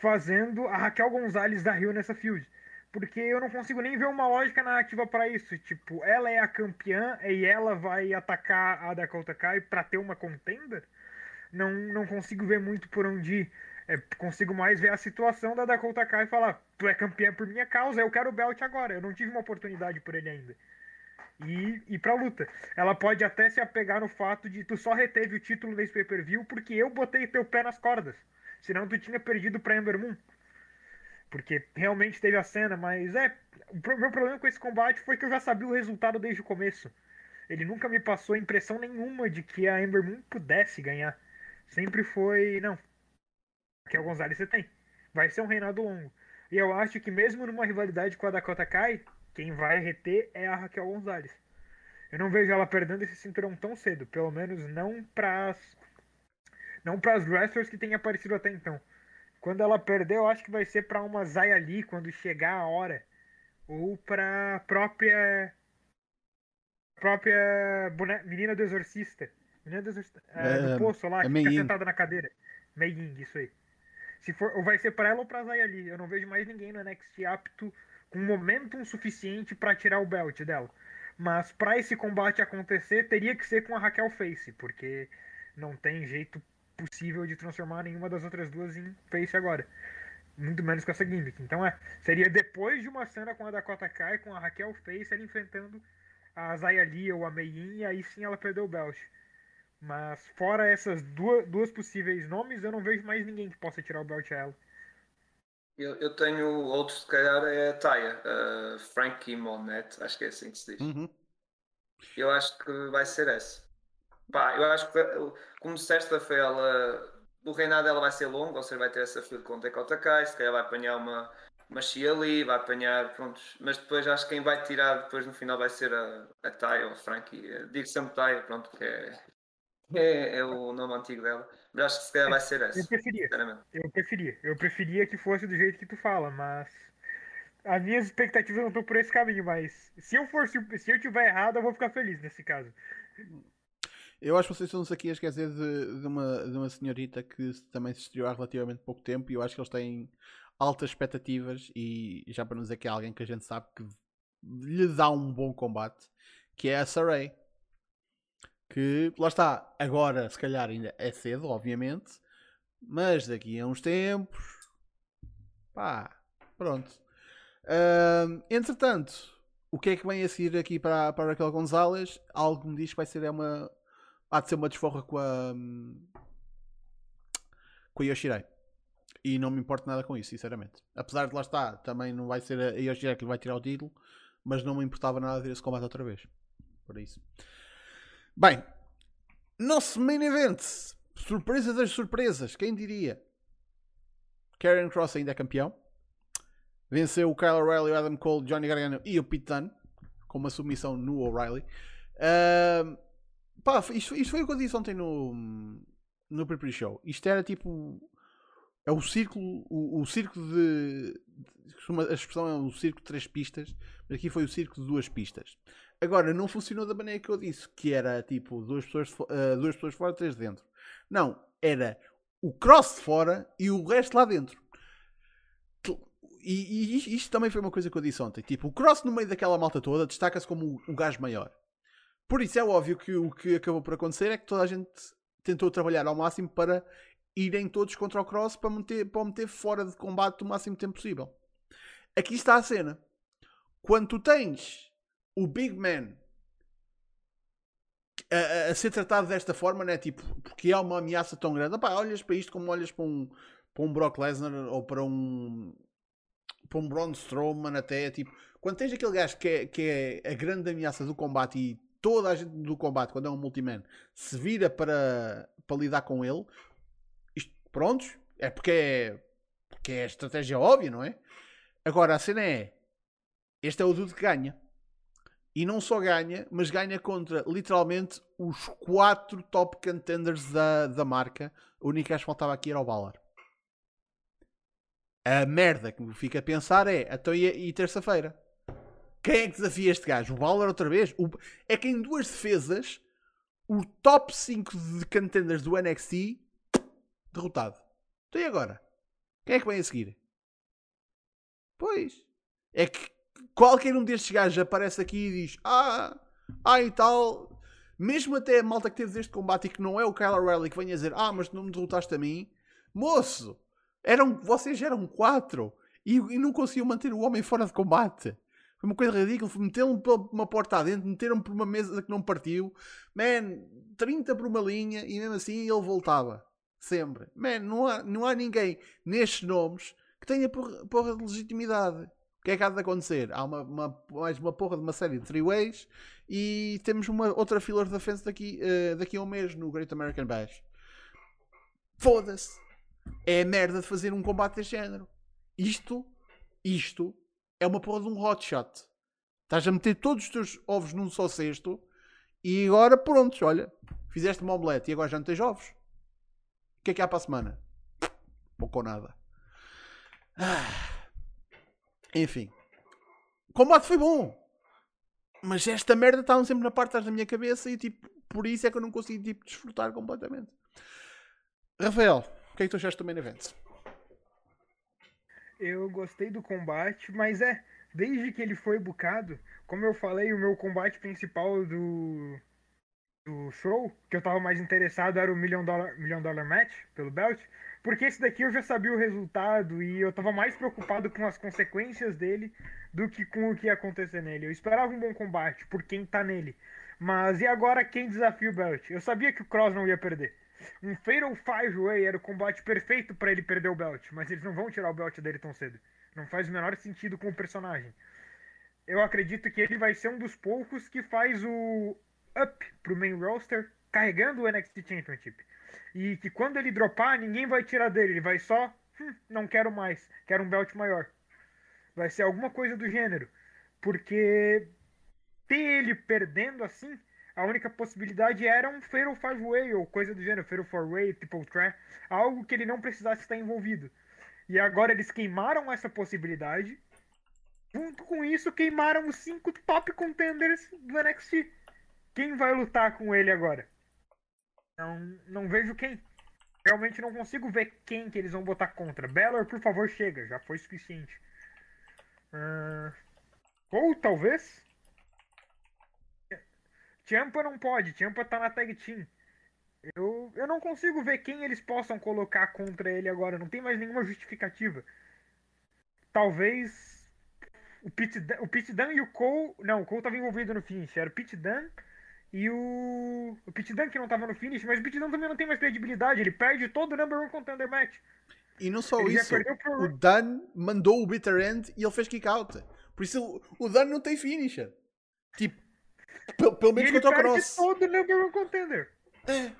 fazendo a Raquel Gonzalez da Rio nessa field. Porque eu não consigo nem ver uma lógica narrativa para isso. Tipo, ela é a campeã e ela vai atacar a Dakota Kai para ter uma contenda? Não, não consigo ver muito por onde ir. É, consigo mais ver a situação da Dakota Kai e falar: Tu é campeã por minha causa, eu quero o belt agora. Eu não tive uma oportunidade por ele ainda. E ir pra luta. Ela pode até se apegar no fato de tu só reteve o título nesse pay per view porque eu botei teu pé nas cordas. Senão tu tinha perdido pra Ember Moon. Porque realmente teve a cena, mas é. O meu problema com esse combate foi que eu já sabia o resultado desde o começo. Ele nunca me passou impressão nenhuma de que a Ember Moon pudesse ganhar. Sempre foi. Não. Que é o Gonzalez você tem. Vai ser um reinado longo. E eu acho que mesmo numa rivalidade com a Dakota Kai, quem vai reter é a Raquel Gonzalez. Eu não vejo ela perdendo esse cinturão tão cedo. Pelo menos não para não para as wrestlers que têm aparecido até então. Quando ela perder, eu acho que vai ser para uma Zaya Lee quando chegar a hora. Ou pra própria. própria menina do exorcista. Menina do exorcista. É, do é, poço lá, é que fica sentada na cadeira. Mei Ying, isso aí. Se for, ou vai ser para ela ou pra Zaya Lee. Eu não vejo mais ninguém no NXT apto com momentum suficiente para tirar o belt dela. Mas para esse combate acontecer, teria que ser com a Raquel Face, porque não tem jeito possível de transformar nenhuma das outras duas em face agora. Muito menos com essa gimmick. Então é, seria depois de uma cena com a Dakota Kai, com a Raquel Face, ela enfrentando a Zaya Lee ou a Mei Yin, e aí sim ela perdeu o belt. Mas fora essas duas, duas possíveis nomes, eu não vejo mais ninguém que possa tirar o belt a ela. Eu, eu tenho outro, se calhar, é a Taya, uh, Frankie Monette, acho que é assim que se diz. Uhum. Eu acho que vai ser essa. Pá, eu acho que, como disseste, Rafael, o reinado dela vai ser longo, ou seja, vai ter essa field com Dakota Kai, se calhar vai apanhar uma, uma Shia Lee, vai apanhar, prontos, mas depois acho que quem vai tirar depois no final vai ser a, a Tai ou a Frankie. Digo sempre Tai, pronto, que é, é, é, o nome antigo dela, mas acho que se calhar vai ser essa. Eu preferia, eu preferia, eu preferia que fosse do jeito que tu fala, mas as minhas expectativas não estão por esse caminho, mas se eu for se eu tiver errado, eu vou ficar feliz nesse caso. Eu acho que vocês estão-se aqui a esquecer de, de, uma, de uma senhorita que também se estreou há relativamente pouco tempo e eu acho que eles têm altas expectativas e já para nos dizer que é alguém que a gente sabe que lhe dá um bom combate, que é a Saray. Que lá está, agora se calhar ainda é cedo, obviamente, mas daqui a uns tempos, pá, pronto. Uh, entretanto, o que é que vem a seguir aqui para, para Raquel Gonzalez? Algo me diz que vai ser uma, há de ser uma desforra com a com a. E não me importa nada com isso, sinceramente. Apesar de lá estar, também não vai ser a Io Shirai que vai tirar o título, mas não me importava nada ver esse combate outra vez. Por isso. Bem, nosso main event. Surpresa das surpresas, quem diria? Karen Cross ainda é campeão. Venceu o Kyle O'Reilly, o Adam Cole, Johnny Gargano e o Pete Dunne com uma submissão no O'Reilly. Uh, pá, isto, isto, foi o que eu disse ontem no, no pre show Isto era tipo. É o círculo. O, o círculo de. A expressão é o círculo de três pistas, mas aqui foi o círculo de duas pistas. Agora, não funcionou da maneira que eu disse, que era tipo duas pessoas, uh, duas pessoas fora, três dentro. Não, era o cross de fora e o resto lá dentro. E, e, isto também foi uma coisa que eu disse ontem. Tipo, o cross no meio daquela malta toda destaca-se como o gajo maior. Por isso é óbvio que o que acabou por acontecer é que toda a gente tentou trabalhar ao máximo para irem todos contra o cross para meter, para meter fora de combate o máximo tempo possível. Aqui está a cena. Quando tu tens o Big Man a, a, ser tratado desta forma, né? Tipo, porque há uma ameaça tão grande. Opá, olhas para isto como olhas para um, para um Brock Lesnar ou para um para um Braun Strowman até, tipo, quando tens aquele gajo que é, que é a grande ameaça do combate e toda a gente do combate, quando é um multiman, se vira para, para lidar com ele, prontos, é porque é, porque é estratégia óbvia, não é? Agora, a cena é, este é o dude que ganha. E não só ganha, mas ganha contra literalmente os quatro top contenders da, da marca. O único que faltava aqui era o Balor. A merda que me fica a pensar é, então e, e terça-feira? Quem é que desafia este gajo? O Balor outra vez? O, é que em duas defesas, o top 5 de contenders do NXT derrotado. Então e agora? Quem é que vem a seguir? Pois. É que qualquer um destes gajos aparece aqui e diz: Ah, ah e tal. Mesmo até a malta que teve este combate e que não é o Kyle O'Reilly que venha dizer: Ah, mas não me derrotaste a mim. Moço, eram, vocês eram quatro e, e não conseguiam manter o homem fora de combate. Foi uma coisa ridícula. Meteram-me por uma porta adentro, meteram-me por uma mesa que não partiu. Man, 30 por uma linha e mesmo assim ele voltava. Sempre. Man, não há, não há ninguém nestes nomes que tenha porra, porra de legitimidade. O que é que há de acontecer? Há uma, uma, mais uma porra de uma série de three ways e temos uma outra filler de defense daqui, uh, daqui a um mês no Great American Bash. Foda-se. É a merda de fazer um combate deste género. Isto, isto é uma porra de um hotshot. Estás a meter todos os teus ovos num só cesto e agora prontos, olha, fizeste uma omelete e agora já não tens ovos. O que é que há para a semana? Pouco ou nada. Ah. Enfim. O combate foi bom. Mas esta merda estava sempre na parte da minha cabeça e tipo, por isso é que eu não consegui tipo, desfrutar completamente. Rafael, o que é que tu achaste do main event? Eu gostei do combate, mas é, desde que ele foi bucado, como eu falei, o meu combate principal do, do show, que eu tava mais interessado era o Million Dollar, Million Dollar Match pelo belt. Porque esse daqui eu já sabia o resultado e eu tava mais preocupado com as consequências dele do que com o que ia acontecer nele. Eu esperava um bom combate por quem tá nele. Mas e agora quem desafia o Belt? Eu sabia que o Cross não ia perder. Um Fatal Five Way era o combate perfeito para ele perder o Belt, mas eles não vão tirar o Belt dele tão cedo. Não faz o menor sentido com o personagem. Eu acredito que ele vai ser um dos poucos que faz o up pro main roster carregando o NXT Championship. E que quando ele dropar, ninguém vai tirar dele. Ele vai só. Hum, não quero mais. Quero um belt maior. Vai ser alguma coisa do gênero. Porque ter ele perdendo assim, a única possibilidade era um Fatal Five Way ou coisa do gênero, Fatal Four Way, Triple Threat, algo que ele não precisasse estar envolvido. E agora eles queimaram essa possibilidade. Junto com isso, queimaram os cinco top contenders do NXT. Quem vai lutar com ele agora? Não, não vejo quem. Realmente não consigo ver quem que eles vão botar contra. Bellor, por favor, chega. Já foi suficiente. Uh... Ou talvez. Champa não pode. Champa tá na tag team. Eu, eu não consigo ver quem eles possam colocar contra ele agora. Não tem mais nenhuma justificativa. Talvez o Pete, o Pete Dunne e o Cole. Não, o Cole estava envolvido no finish. Era o Pete Dunne e o, o Pete Dunne que não tava no finish, mas o Pete Dunne também não tem mais credibilidade, ele perde todo o number one contender match. E não só Ele isso, pro- o Dan mandou o bitter end e ele fez kick out. Por isso ele- o Dan não tem finisher. Tipo, pelo, pelo menos ele contra o perde Cross. todo o number one contender. É.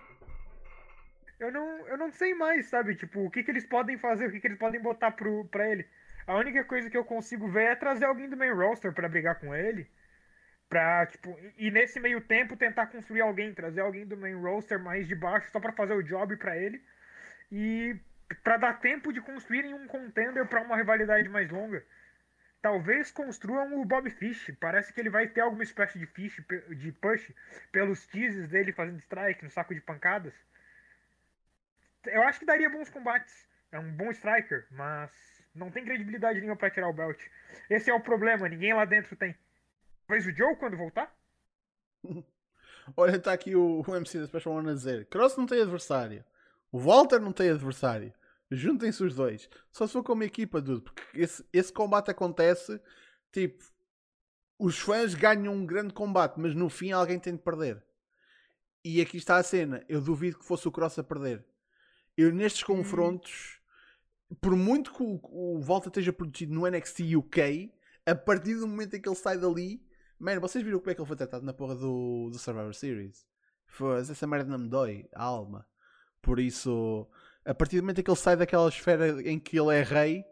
Eu não, eu não sei mais, sabe? Tipo, o que, que eles podem fazer, o que, que eles podem botar pro, pra ele. A única coisa que eu consigo ver é trazer alguém do main roster pra brigar com ele. Pra, tipo, e nesse meio tempo tentar construir alguém, trazer alguém do main roster mais de baixo só pra fazer o job pra ele. E pra dar tempo de construírem um contender pra uma rivalidade mais longa. Talvez construam o Bob Fish. Parece que ele vai ter alguma espécie de fish, de push, pelos teases dele fazendo strike no saco de pancadas. Eu acho que daria bons combates. É um bom striker, mas não tem credibilidade nenhuma pra tirar o belt. Esse é o problema, ninguém lá dentro tem. Talvez o Joe quando voltar? Olha, está aqui o, o MC da Special One a dizer: Cross não tem adversário. O Walter não tem adversário. Juntem-se os dois. Só se for como equipa, dude. Porque esse, esse combate acontece, tipo, os fãs ganham um grande combate, mas no fim alguém tem de perder. E aqui está a cena. Eu duvido que fosse o Cross a perder. Eu nestes confrontos, por muito que o, o Walter esteja protegido no NXT UK, a partir do momento em que ele sai dali, Mano, vocês viram como é que ele foi tratado na porra do, do Survivor Series? Foi, essa merda não me dói a alma. Por isso, a partir do momento em que ele sai daquela esfera em que ele é rei,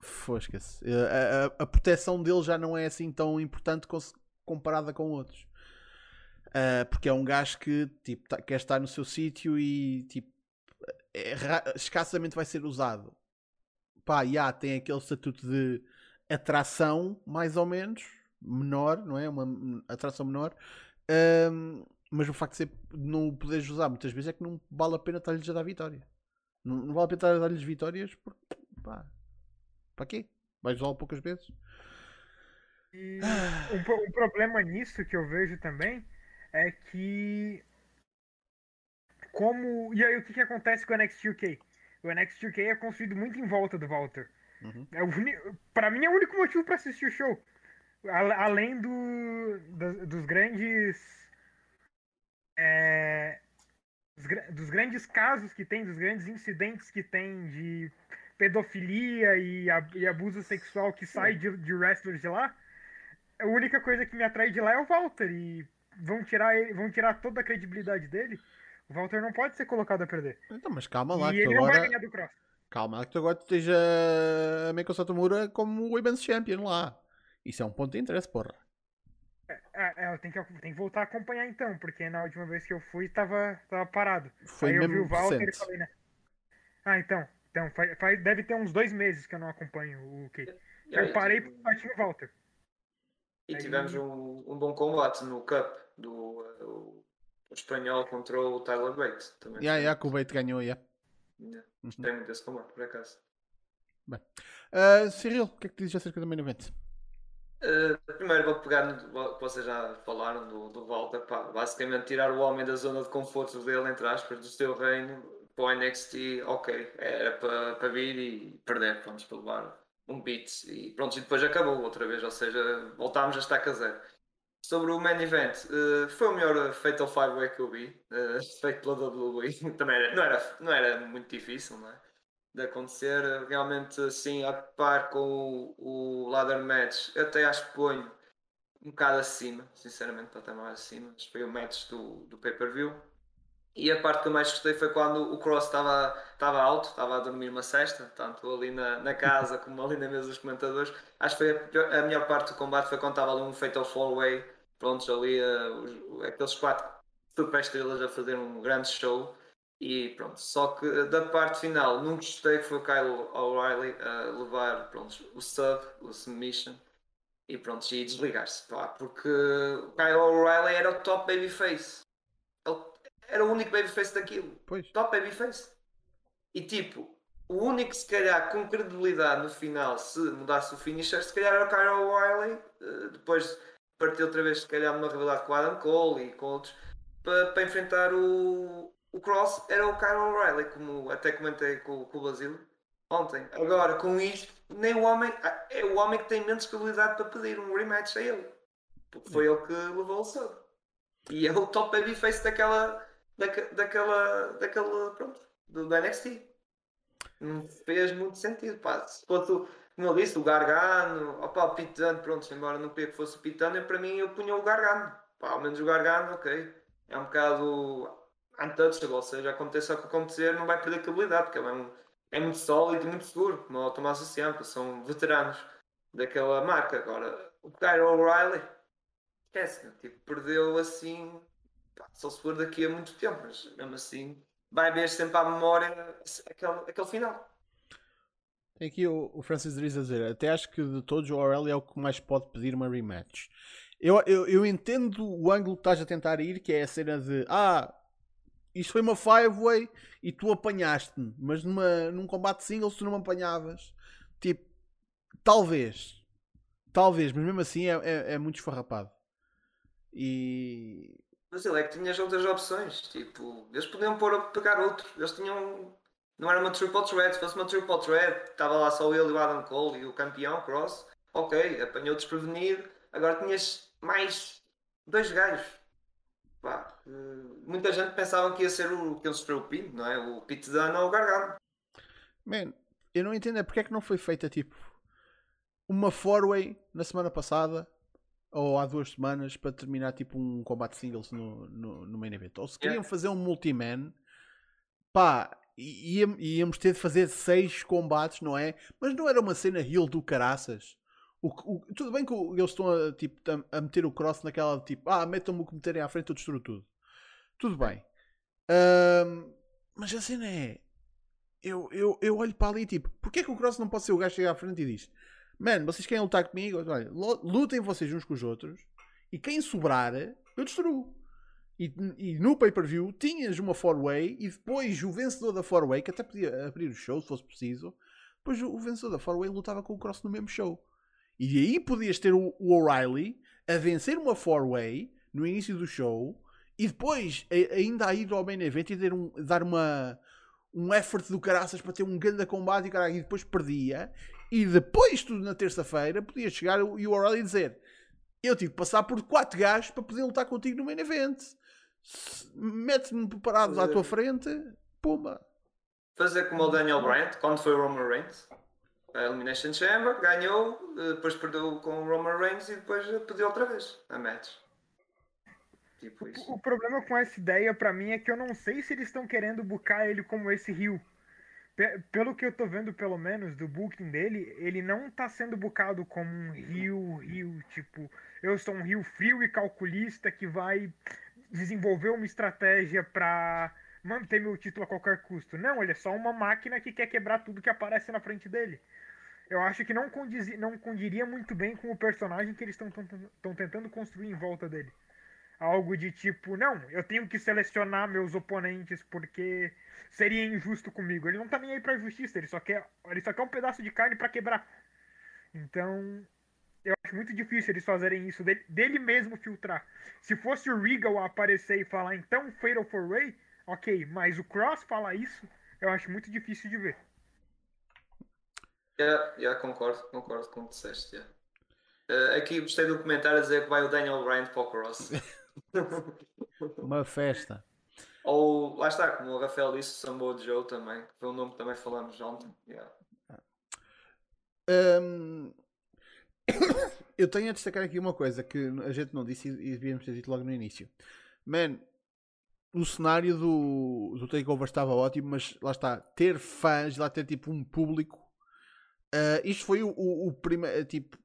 fosca-se. A, a, a proteção dele já não é assim tão importante comparada com outros. Ah, porque é um gajo que tipo, tá- quer estar no seu sítio e tipo, é escassamente vai ser usado. Pá, já tem aquele estatuto de atração, mais ou menos, menor, não é? Uma atração menor. Ahm, mas o facto de ser, não o poderes usar muitas vezes é que não vale a pena estar-lhes a dar vitória. Não, não vale a pena estar a dar-lhes vitórias porque, pá, para quê? Vais usá-lo poucas vezes. E um, pro- um problema nisso que eu vejo também é que. Como. E aí, o que, que acontece com o NXT UK? O NXT UK é construído muito em volta do Walter. Uhum. É o. Pra mim é o único motivo pra assistir o show. A- Além do, do- dos grandes. é, dos, dos grandes casos que tem, dos grandes incidentes que tem de pedofilia e, e abuso sexual que sai de, de wrestlers de lá. A única coisa que me atrai de lá é o Walter. E vão tirar, ele, vão tirar toda a credibilidade dele. O Walter não pode ser colocado a perder. Então, mas calma lá, e que tu vai agora. ganhar do Cross. Calma lá, que tu agora esteja a Meiko Satomura como o Women's Champion lá. Isso é um ponto de interesse, porra. É, é, eu tenho que, tenho que voltar a acompanhar então, porque na última vez que eu fui tava, tava parado. Foi Aí eu vi mesmo o Walter e falei, né? Ah, então. Então, faz, faz- deve ter uns dois meses que eu não acompanho o Kay. E aí, Eu parei tive- porque tinha o Walter. E Aí- tivemos um, um bom combate no Cup do uh, o, espanhol contra o Tyler Bates. Também Ya, gostei ya, que o Bait ganhou, ya. muito. Uhum. Gostei muito desse combate, por acaso. Ah, Cyril, o que é que dizes acerca do main event? Uh, primeiro vou pegar no que vocês já falaram do, do Walter, pá, basicamente tirar o homem da zona de conforto dele, entre aspas, do seu reino para o NXT, ok, era para, para vir e perder, pronto, para levar um beat e pronto, e depois acabou outra vez, ou seja, voltámos a estar a zero. Sobre o main event, uh, foi o melhor Fatal 5-Way que eu vi, uh, feito pela WWE, também era, não, era, não era muito difícil, não é? De acontecer. Realmente, assim, a par com o, o ladder match, até acho que ponho um bocado acima, sinceramente, mais acima. Mas foi o match do, do pay-per-view. E a parte que eu mais gostei foi quando o Cross estava estava alto, estava a dormir uma cesta, tanto ali na, na casa como ali na mesa dos comentadores. Acho que foi a, a melhor parte do combate foi quando estava ali um Fatal 4-Way, prontos ali, eh, os- aqueles quatro super estrelas a fazer um grande show. E pronto, só que da parte final não gostei que foi o Kyle O'Reilly a levar pronto, o sub, o submission e pronto, e desligar-se, porque o Kyle O'Reilly era o top babyface. Ele era o único babyface daquilo. Pois. Top babyface. E tipo, o único se calhar com credibilidade no final, se mudasse o finisher, se calhar era o Kyle O'Reilly, eh, depois partiu outra vez se calhar numa rivalidade com o Adam Cole e com outros, para, para enfrentar o, o Cross, era o Kyle O'Reilly, como até comentei com, com o Basílio ontem. Agora, com isto, nem o homem, ah, é o homem que tem menos credibilidade para pedir um rematch a ele. Porque foi ele que levou o sub. E é o top babyface daquela, daque- daquela, daquela, pronto, do, do NXT. não fez muito sentido. Pá. Se fosse, como eu disse, o Gargano, opa, o Pitano, pronto, embora não queria que fosse o Pitano, para mim eu punha o Gargano. Pá, ao menos o Gargano, ok. É um bocado untouchable, ou seja, aconteça o que acontecer, não vai perder credibilidade, porque ele é, um, é muito sólido e muito seguro, como o Tomás Ciampa, são veteranos daquela marca. Agora, o Kyle O'Reilly, esquece, tipo, perdeu assim, pá, só se for daqui a muito tempo, mas mesmo assim vai haver sempre à memória aquele, aquele final. Tem aqui o, Francis Driz a dizer: até acho que de todos o O'Reilly é o que mais pode pedir uma rematch. Eu, eu, eu entendo o ângulo que estás a tentar ir, que é a cena de ah, isto foi uma five-way e tu apanhaste-me, mas numa, num combate single tu não me apanhavas. Tipo, talvez, talvez, mas mesmo assim é, é, é muito esfarrapado. E mas ele é que tinha as outras opções. Tipo, eles podiam pôr, pegar outro. Eles tinham. Não era uma triple threat. Se fosse uma triple threat, estava lá só ele e o Adam Cole e o campeão, Cross. Ok, apanhou desprevenido. Agora tinhas mais dois gajos. Pá, eh, muita gente pensava que ia ser o que ele sofreu o pin, não é? O Dunne ou o Gargano. Man, eu não entendo é porque é que não foi feita tipo uma four-way na semana passada ou há duas semanas para terminar tipo um combate singles no, no, no main event. Ou se queriam yeah. fazer um multi-man, pá, íamos ter de fazer seis combates, não é? Mas não era uma cena heel do caraças. O, o, tudo bem que eles estão a, tipo, a, a meter o cross naquela tipo, ah, metam-me o que meterem à frente, eu destruo tudo. Tudo bem. Um, mas a cena é. Eu, eu, eu olho para ali tipo, porquê que o cross não pode ser o gajo que chega à frente e diz Mano, vocês querem lutar comigo? Olha, lutem vocês uns com os outros. E quem sobrar, eu destruo. E, e no pay-per-view tinhas uma four-way e depois o vencedor da four-way, que até podia abrir o show se fosse preciso, depois o vencedor da four-way lutava com o Cross no mesmo show. E aí podias ter o, o O'Reilly a vencer uma four-way no início do show e depois ainda a ir ao main event e um, dar uma, um effort do caraças para ter um grande combate e, caralho, e depois perdia e depois, tudo na terça-feira, podia chegar o URL e dizer: Eu tive que passar por quatro gajos para poder lutar contigo no main event. Mete-me preparados à tua frente, pumba. Fazer como o Daniel Bryant, quando foi o Roman Reigns. A Elimination Chamber, ganhou, eh, depois perdeu com o Roman Reigns e depois perdeu outra vez a match. Tipo o, o problema com essa ideia para mim é que eu não sei se eles estão querendo bucar ele como esse Rio pelo que eu tô vendo, pelo menos, do booking dele, ele não tá sendo bucado como um rio, rio, tipo, eu sou um rio frio e calculista que vai desenvolver uma estratégia para manter meu título a qualquer custo. Não, ele é só uma máquina que quer quebrar tudo que aparece na frente dele. Eu acho que não, condiz, não condiria muito bem com o personagem que eles estão tentando construir em volta dele. Algo de tipo, não, eu tenho que selecionar meus oponentes porque seria injusto comigo. Ele não tá nem aí pra justiça, ele só quer, ele só quer um pedaço de carne para quebrar. Então, eu acho muito difícil eles fazerem isso dele, dele mesmo filtrar. Se fosse o Regal aparecer e falar, então Fatal for Ray, ok, mas o Cross falar isso, eu acho muito difícil de ver. Yeah, yeah, concordo, concordo com o que disseste. Yeah. Uh, aqui gostei do comentário a dizer que vai o Daniel Bryan para o Cross. Uma festa. Ou, lá está, como o Rafael disse, Sambo Joe também, que foi um nome que também falamos ontem. Yeah. Um, eu tenho a destacar aqui uma coisa que a gente não disse e devíamos ter dito logo no início. Man, o cenário do, do Takeover estava ótimo, mas lá está, ter fãs, lá ter tipo um público. Uh, isto foi o, o, o primeiro, tipo,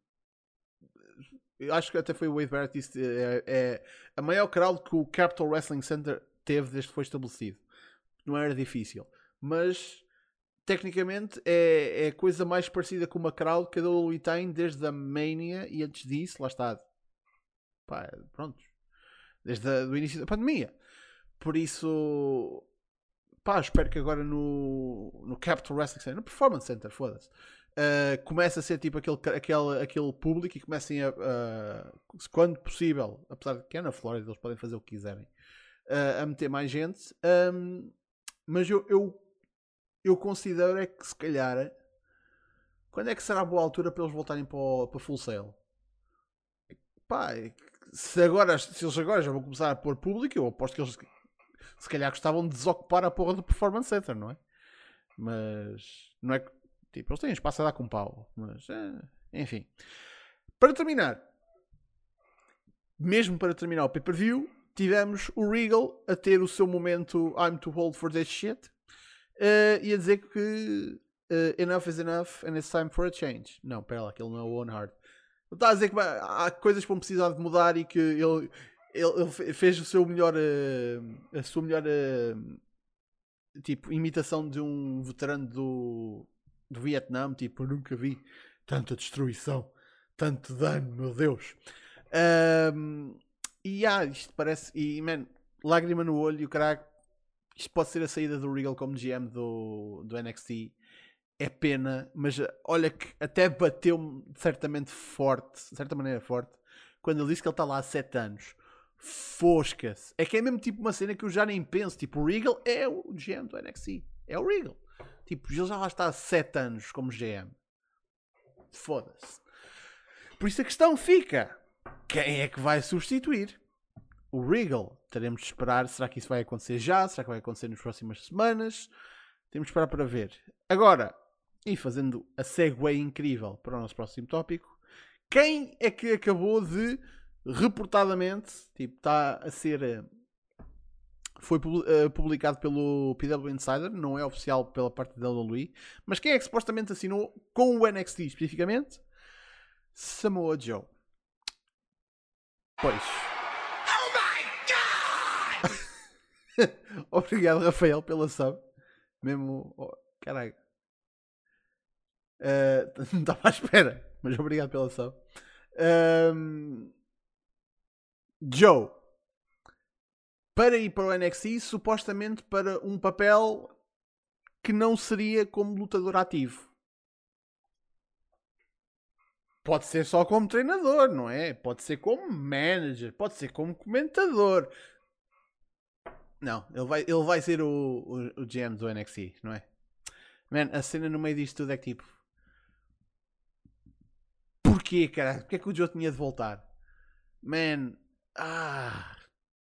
eu acho que até foi o Wade Barrett disse, é, é a maior crowd que o Capital Wrestling Center teve desde que foi estabelecido. Não era difícil. Mas tecnicamente é, é a coisa mais parecida com uma crowd que a WWE tem desde a Mania e antes disso, lá está. Pá, pronto. Desde o início da pandemia. Por isso, pá, espero que agora no, no Capital Wrestling Center, no Performance Center, foda-se, uh, comece a ser tipo aquele, aquele, aquele público e comecem a, uh, quando possível, apesar de que é na Flórida, eles podem fazer o que quiserem, uh, a meter mais gente. Um, mas eu, eu, eu considero é que se calhar quando é que será a boa altura para eles voltarem para, o, para full sale? Pá, é se, agora, se eles agora já vão começar a pôr público, eu aposto que eles se calhar gostavam de desocupar a porra do Performance Center, não é? mas não é que. Tipo, eles têm espaço a dar com pau, mas eh, enfim. Para terminar, mesmo para terminar o pay-per-view, tivemos o Regal a ter o seu momento I'm too old for this shit uh, e a dizer que uh, enough is enough and it's time for a change. Não, pera lá, que ele não é o One Hard. Ele está a dizer que há coisas que vão precisar de mudar e que ele, ele, ele fe- fez o seu melhor, uh, a sua melhor uh, tipo, imitação de um veterano do, do Vietnã. Tipo, nunca vi tanta destruição, tanto dano, meu Deus. Um, e ah, isto parece. E man, lágrima no olho e o caralho. Isto pode ser a saída do Regal como GM do, do NXT. É pena, mas uh, olha que até bateu-me certamente forte, de certa maneira forte, quando ele disse que ele está lá há 7 anos. Fosca-se. É que é mesmo tipo uma cena que eu já nem penso. Tipo, o Regal é o GM do NXT. É o Regal. Tipo, ele já lá está há 7 anos como GM. Foda-se. Por isso a questão fica: quem é que vai substituir? O Regal. Teremos de esperar. Será que isso vai acontecer já? Será que vai acontecer nas próximas semanas? Temos de esperar para ver. Agora, e fazendo a segue incrível para o nosso próximo tópico, quem é que acabou de reportadamente, tipo, está a ser. eh, Foi eh, publicado pelo PW Insider, não é oficial pela parte da WWE, mas quem é que supostamente assinou com o NXT especificamente? Samoa Joe. Pois. Obrigado, Rafael, pela sub. Mesmo. Oh, caralho. Eh, não estava à espera, mas obrigado pela sub. Ahm, Joe. Para ir para o NXT, supostamente para um papel que não seria como lutador ativo. Pode ser só como treinador, não é? Pode ser como manager, pode ser como comentador. Não, ele vai, ele vai ser o, o, o GM do NXT, não é? Man, a cena no meio disto tudo é que tipo. Porquê, cara? Porquê é que o Joe tinha de voltar? Man, ah,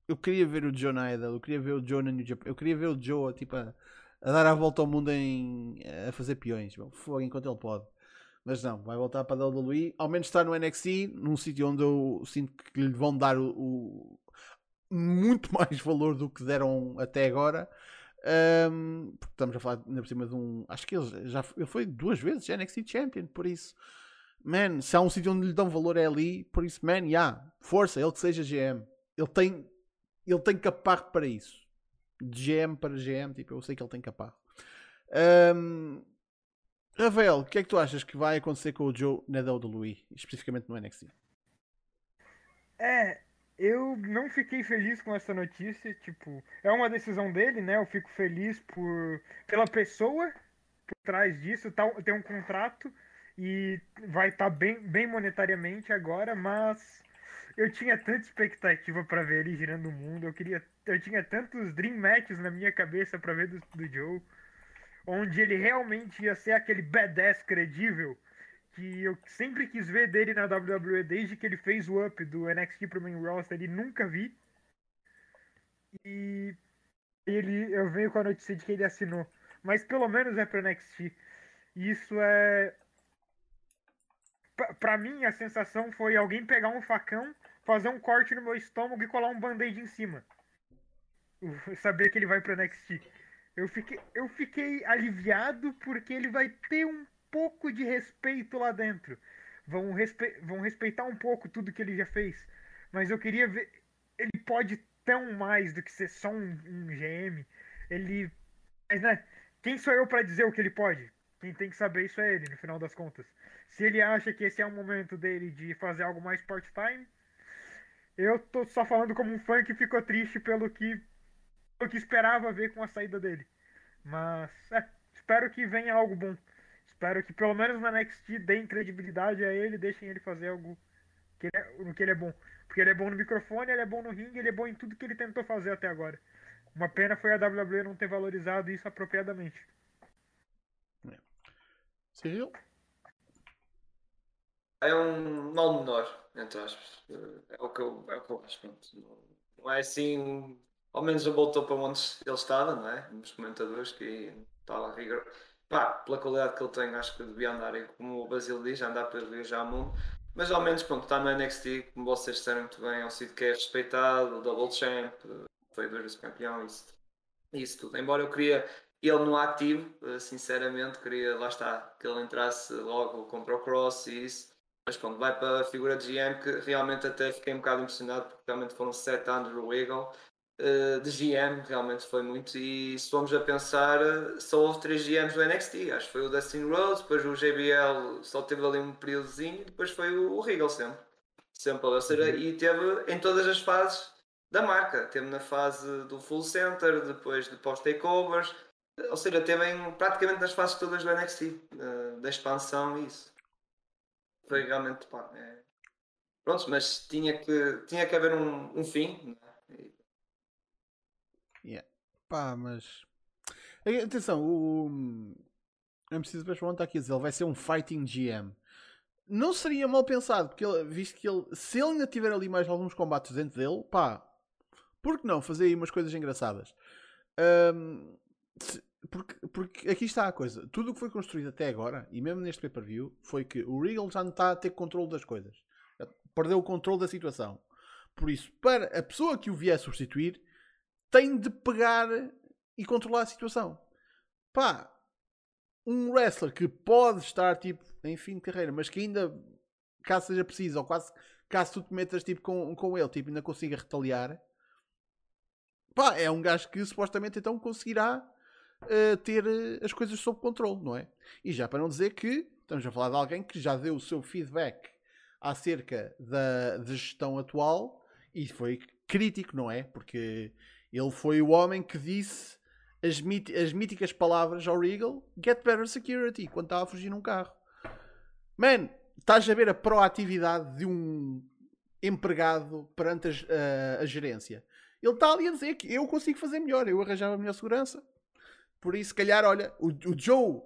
eu queria ver o Joe na Idol, eu queria ver o Joe na New Japan, eu queria ver o Joe tipo, a, a dar a volta ao mundo em, a fazer peões, meu. fogo enquanto ele pode. Mas não, vai voltar para a WWE, ao menos está no NXT, num sítio onde eu sinto que lhe vão dar o, o- muito mais valor do que deram até agora. Ahm, porque estamos a falar ainda por cima de um. Acho que ele já ele foi duas vezes NXT Champion, por isso. Man, se há um sítio onde lhe dão valor é ali, por isso, man, yeah, força, ele que seja GM. Ele tem, ele tem caparro para isso. De GM para GM, tipo, eu sei que ele tem caparro. Ahm, Rafael, o que é que tu achas que vai acontecer com o Joe na WWE, especificamente no NXT? É, eu não fiquei feliz com essa notícia, tipo, é uma decisão dele, né? Eu fico feliz por pela pessoa por trás disso, tá, tem um contrato e vai estar bem, bem monetariamente agora, mas eu tinha tanta expectativa pra ver ele girando o mundo, eu queria, eu tinha tantos dream matches na minha cabeça pra ver do, do Joe, onde ele realmente ia ser aquele badass credível que eu sempre quis ver dele na WWE desde que ele fez o up do NXT pro main roster e nunca vi. E ele, eu venho com a notícia de que ele assinou, mas pelo menos é pro NXT. Isso é pra mim a sensação foi alguém pegar um facão, fazer um corte no meu estômago e colar um band-aid em cima. Saber que ele vai pro NXT. Eu fiquei, eu fiquei aliviado porque ele vai ter um pouco de respeito lá dentro. Vão, respe vão respeitar um pouco tudo que ele já fez. Mas eu queria ver. Ele pode tão mais do que ser só um, um GM. Ele. Mas, né? Quem sou eu para dizer o que ele pode? Quem tem que saber isso é ele, no final das contas. Se ele acha que esse é o momento dele de fazer algo mais part-time, eu tô só falando como um fã que ficou triste pelo que, pelo que esperava ver com a saída dele. Mas, é, espero que venha algo bom. Espero que pelo menos na NXT deem credibilidade a ele, deixem ele fazer algo que ele é- no que ele é bom. Porque ele é bom no microfone, ele é bom no ringue, ele é bom em tudo que ele tentou fazer até agora. Uma pena foi a WWE não ter valorizado isso apropriadamente. Cyril? É um mal menor, entre aspas. É o que eu, é o que eu acho. Pronto. Não, é assim. Ao menos voltou para onde ele estava, não é? Nos comentadores, que tal rigor. Pá, pela qualidade que ele tem, acho que devia andar, e como o Basílio diz, andar para viajar ao mundo. Mas ao menos, pronto, está no NXT, como vocês disseram muito bem, é um sítio que é respeitado, double champ, foi duas vezes campeão, isso, isso tudo. Embora eu queria ele no ativo, eh, sinceramente, queria, lá está, que ele entrasse logo contra o Cross e isso. Mas pronto, vai para a figura de GM que realmente até fiquei um bocado impressionado porque realmente foram 7 anos do Eagle uh, de GM, realmente foi muito. E se formos a pensar, só houve 3 GMs do NXT. Acho que foi o Dustin Rhodes, depois o JBL só teve ali um períodozinho, depois foi o, o Regal sempre. Sempre, ou seja, uhum. e teve em todas as fases da marca. Teve na fase do Full Center, depois de pós-takeovers, ou seja, teve em, praticamente nas fases todas do NXT, uh, da expansão e isso. Foi realmente, pá, é... Pronto, mas tinha que, tinha que haver um, um fim. Né? Yeah. Pá, mas. Atenção, o. Eu preciso depois está aqui a dizer, ele vai ser um fighting GM. Não seria mal pensado, porque ele, visto que ele, se ele ainda tiver ali mais alguns combates dentro dele, pá, por que não fazer aí umas coisas engraçadas? Um, se, porque, porque aqui está a coisa. Tudo o que foi construído até agora, e mesmo neste pay-per-view, foi que o Regal já não está a ter controle das coisas. Perdeu o controle da situação. Por isso, para a pessoa que o vier substituir, tem de pegar e controlar a situação. Pá, um wrestler que pode estar tipo em fim de carreira, mas que ainda, caso seja preciso, ou quase caso tu te metas tipo, com, com ele, tipo, ainda consiga retaliar, pá, é um gajo que supostamente então conseguirá uh, ter uh, as coisas sob controle, não é? E já para não dizer que estamos a falar de alguém que já deu o seu feedback acerca da, da gestão atual e foi crítico, não é? Porque ele foi o homem que disse as, as míticas palavras ao Regal: Get better security, quando estava a fugir num carro. Man, estás a ver a proatividade de um empregado perante a, a, a gerência. Ele está ali a dizer que eu consigo fazer melhor, eu arranjava melhor segurança. Por isso, se calhar, olha, o, o Joe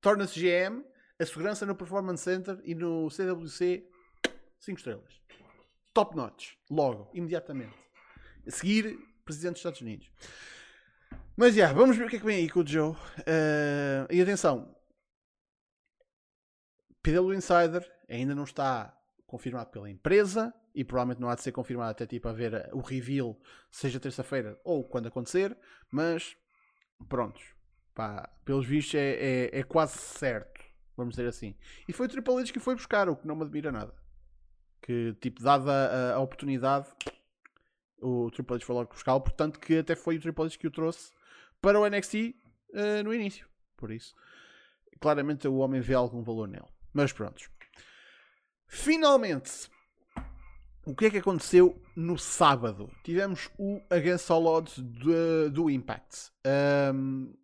torna-se GM, a segurança no Performance Center e no CWC, 5 estrelas. Top notch, logo, imediatamente. A seguir, Presidente dos Estados Unidos. Mas já, yeah, vamos ver o que é que vem aí com o Joe. Uh, e atenção, PW Insider ainda não está confirmado pela empresa e provavelmente não há de ser confirmado até tipo a ver o reveal, seja terça-feira ou quando acontecer, mas prontos, pá, pelos vistos é, é, é, quase certo, vamos dizer assim. E foi o Triple H que foi buscar, o que não me admira nada. Que tipo, dada a, a oportunidade, o Triple H foi logo buscar, portanto que até foi o Triple H que o trouxe para o NXT uh, eh, no início. Por isso, claramente o homem vê algum valor nele. Mas prontos. Finalmente, o que é que aconteceu no sábado? Tivemos o Against All Odds do, do Impact. Um,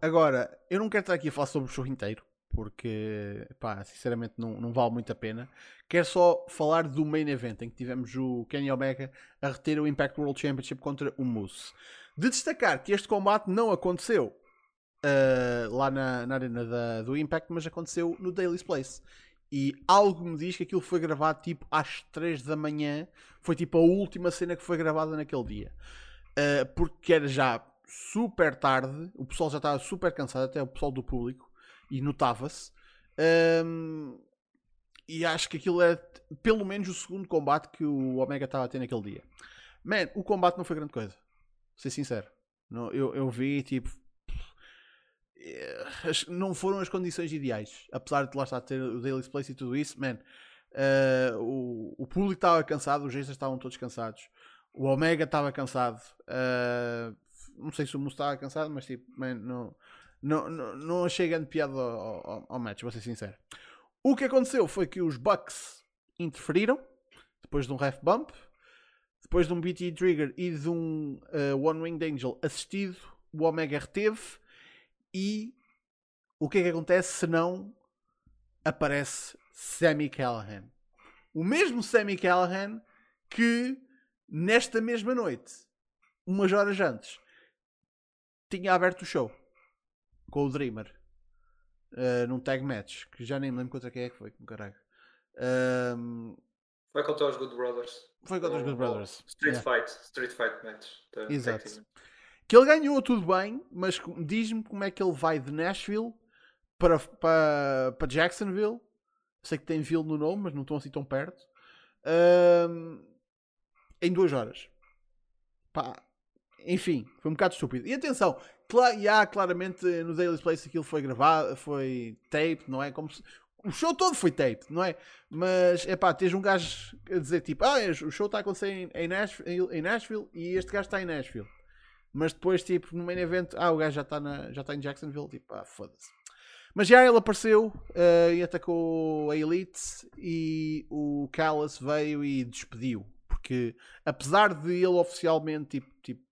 agora, eu não quero estar aqui a falar sobre o show inteiro, porque, pá, sinceramente não, não vale muito a pena. Quero só falar do main event, em que tivemos o Kenny Omega a reter o Impact World Championship contra o Moose. De destacar que este combate não aconteceu uh, lá na, na arena da, do Impact, mas aconteceu no Daily's Place. E algo me diz que aquilo foi gravado tipo às 3 da manhã. Foi tipo a última cena que foi gravada naquele dia. Uh, porque era já super tarde, o pessoal já estava super cansado, até o pessoal do público, e notava-se. Um, e acho que aquilo era pelo menos o segundo combate que o Omega estava a ter naquele dia. Man, o combate não foi grande coisa. Vou ser sincero. Não, eu, eu vi tipo não foram as condições ideais. Apesar de lá estar a ter o Daily Place e tudo isso, man, uh, o, o público estava cansado, os gestos estavam todos cansados, o Omega estava cansado. Uh, não sei se o Musto estava cansado, mas tipo, man, não, não, não, não achei grande piada ao, ao, ao match, vou ser sincero. O que aconteceu foi que os Bucks interferiram depois de um ref bump, depois de um BT Trigger e de um uh, One Winged Angel assistido, o Omega reteve e o que é que acontece se não aparece Sammy Callahan? O mesmo Sammy Callahan que nesta mesma noite, umas horas antes, tinha aberto o show com o Dreamer uh, num tag match que já nem me lembro contra quem é que foi, com caralho. Um, foi contra os Good Brothers. Foi contra os Good Brothers. Street yeah. Fight, Street Fight match. Exato. Que ele ganhou tudo bem, mas diz-me como é que ele vai de Nashville para, para, para Jacksonville. Sei que tem Ville no nome, mas não estão assim tão perto. Ahm, em duas horas. Pá, enfim, foi um bocado estúpido. E atenção, e há claramente no Daily Place aquilo foi gravado, foi tape, não é? Como se- o show todo foi tape, não é? Mas é pá, tens um gajo a dizer tipo, ah, o show está a acontecer em, Nashville, em Nashville e este gajo está em Nashville. Mas depois, tipo, no main event, ah, o gajo já está já está em Jacksonville, tipo, ah, foda-se. Mas já ele apareceu eh, e atacou a Elite e o Callas veio e despediu. Porque apesar de ele oficialmente, tipo, tipo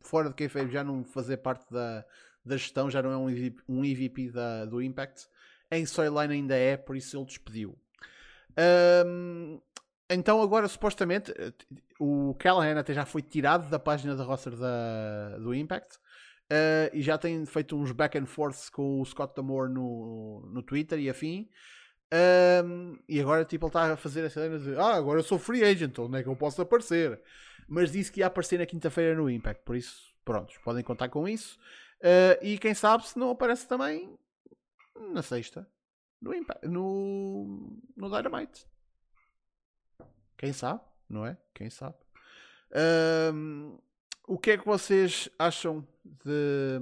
fora de kayfabe já não fazer parte da, da gestão, já não é um EVP, um EVP da, do Impact, em storyline ainda é, por isso ele despediu. Ahm, então agora supostamente eh, o Callahan até já foi tirado da página da roster da, do Impact eh, e já tem feito uns back and forths com o Scott Damore no, no Twitter e afim. Ahm, e agora tipo ele está a fazer essa cena de ah, agora eu sou free agent, onde é que eu posso aparecer? Mas disse que ia aparecer na quinta-feira no Impact, por isso, prontos, podem contar com isso. Eh, e quem sabe se não aparece também na sexta no, Impact, no, no Dynamite. Quem sabe, não é? Quem sabe. Ahm, o que é que vocês acham de.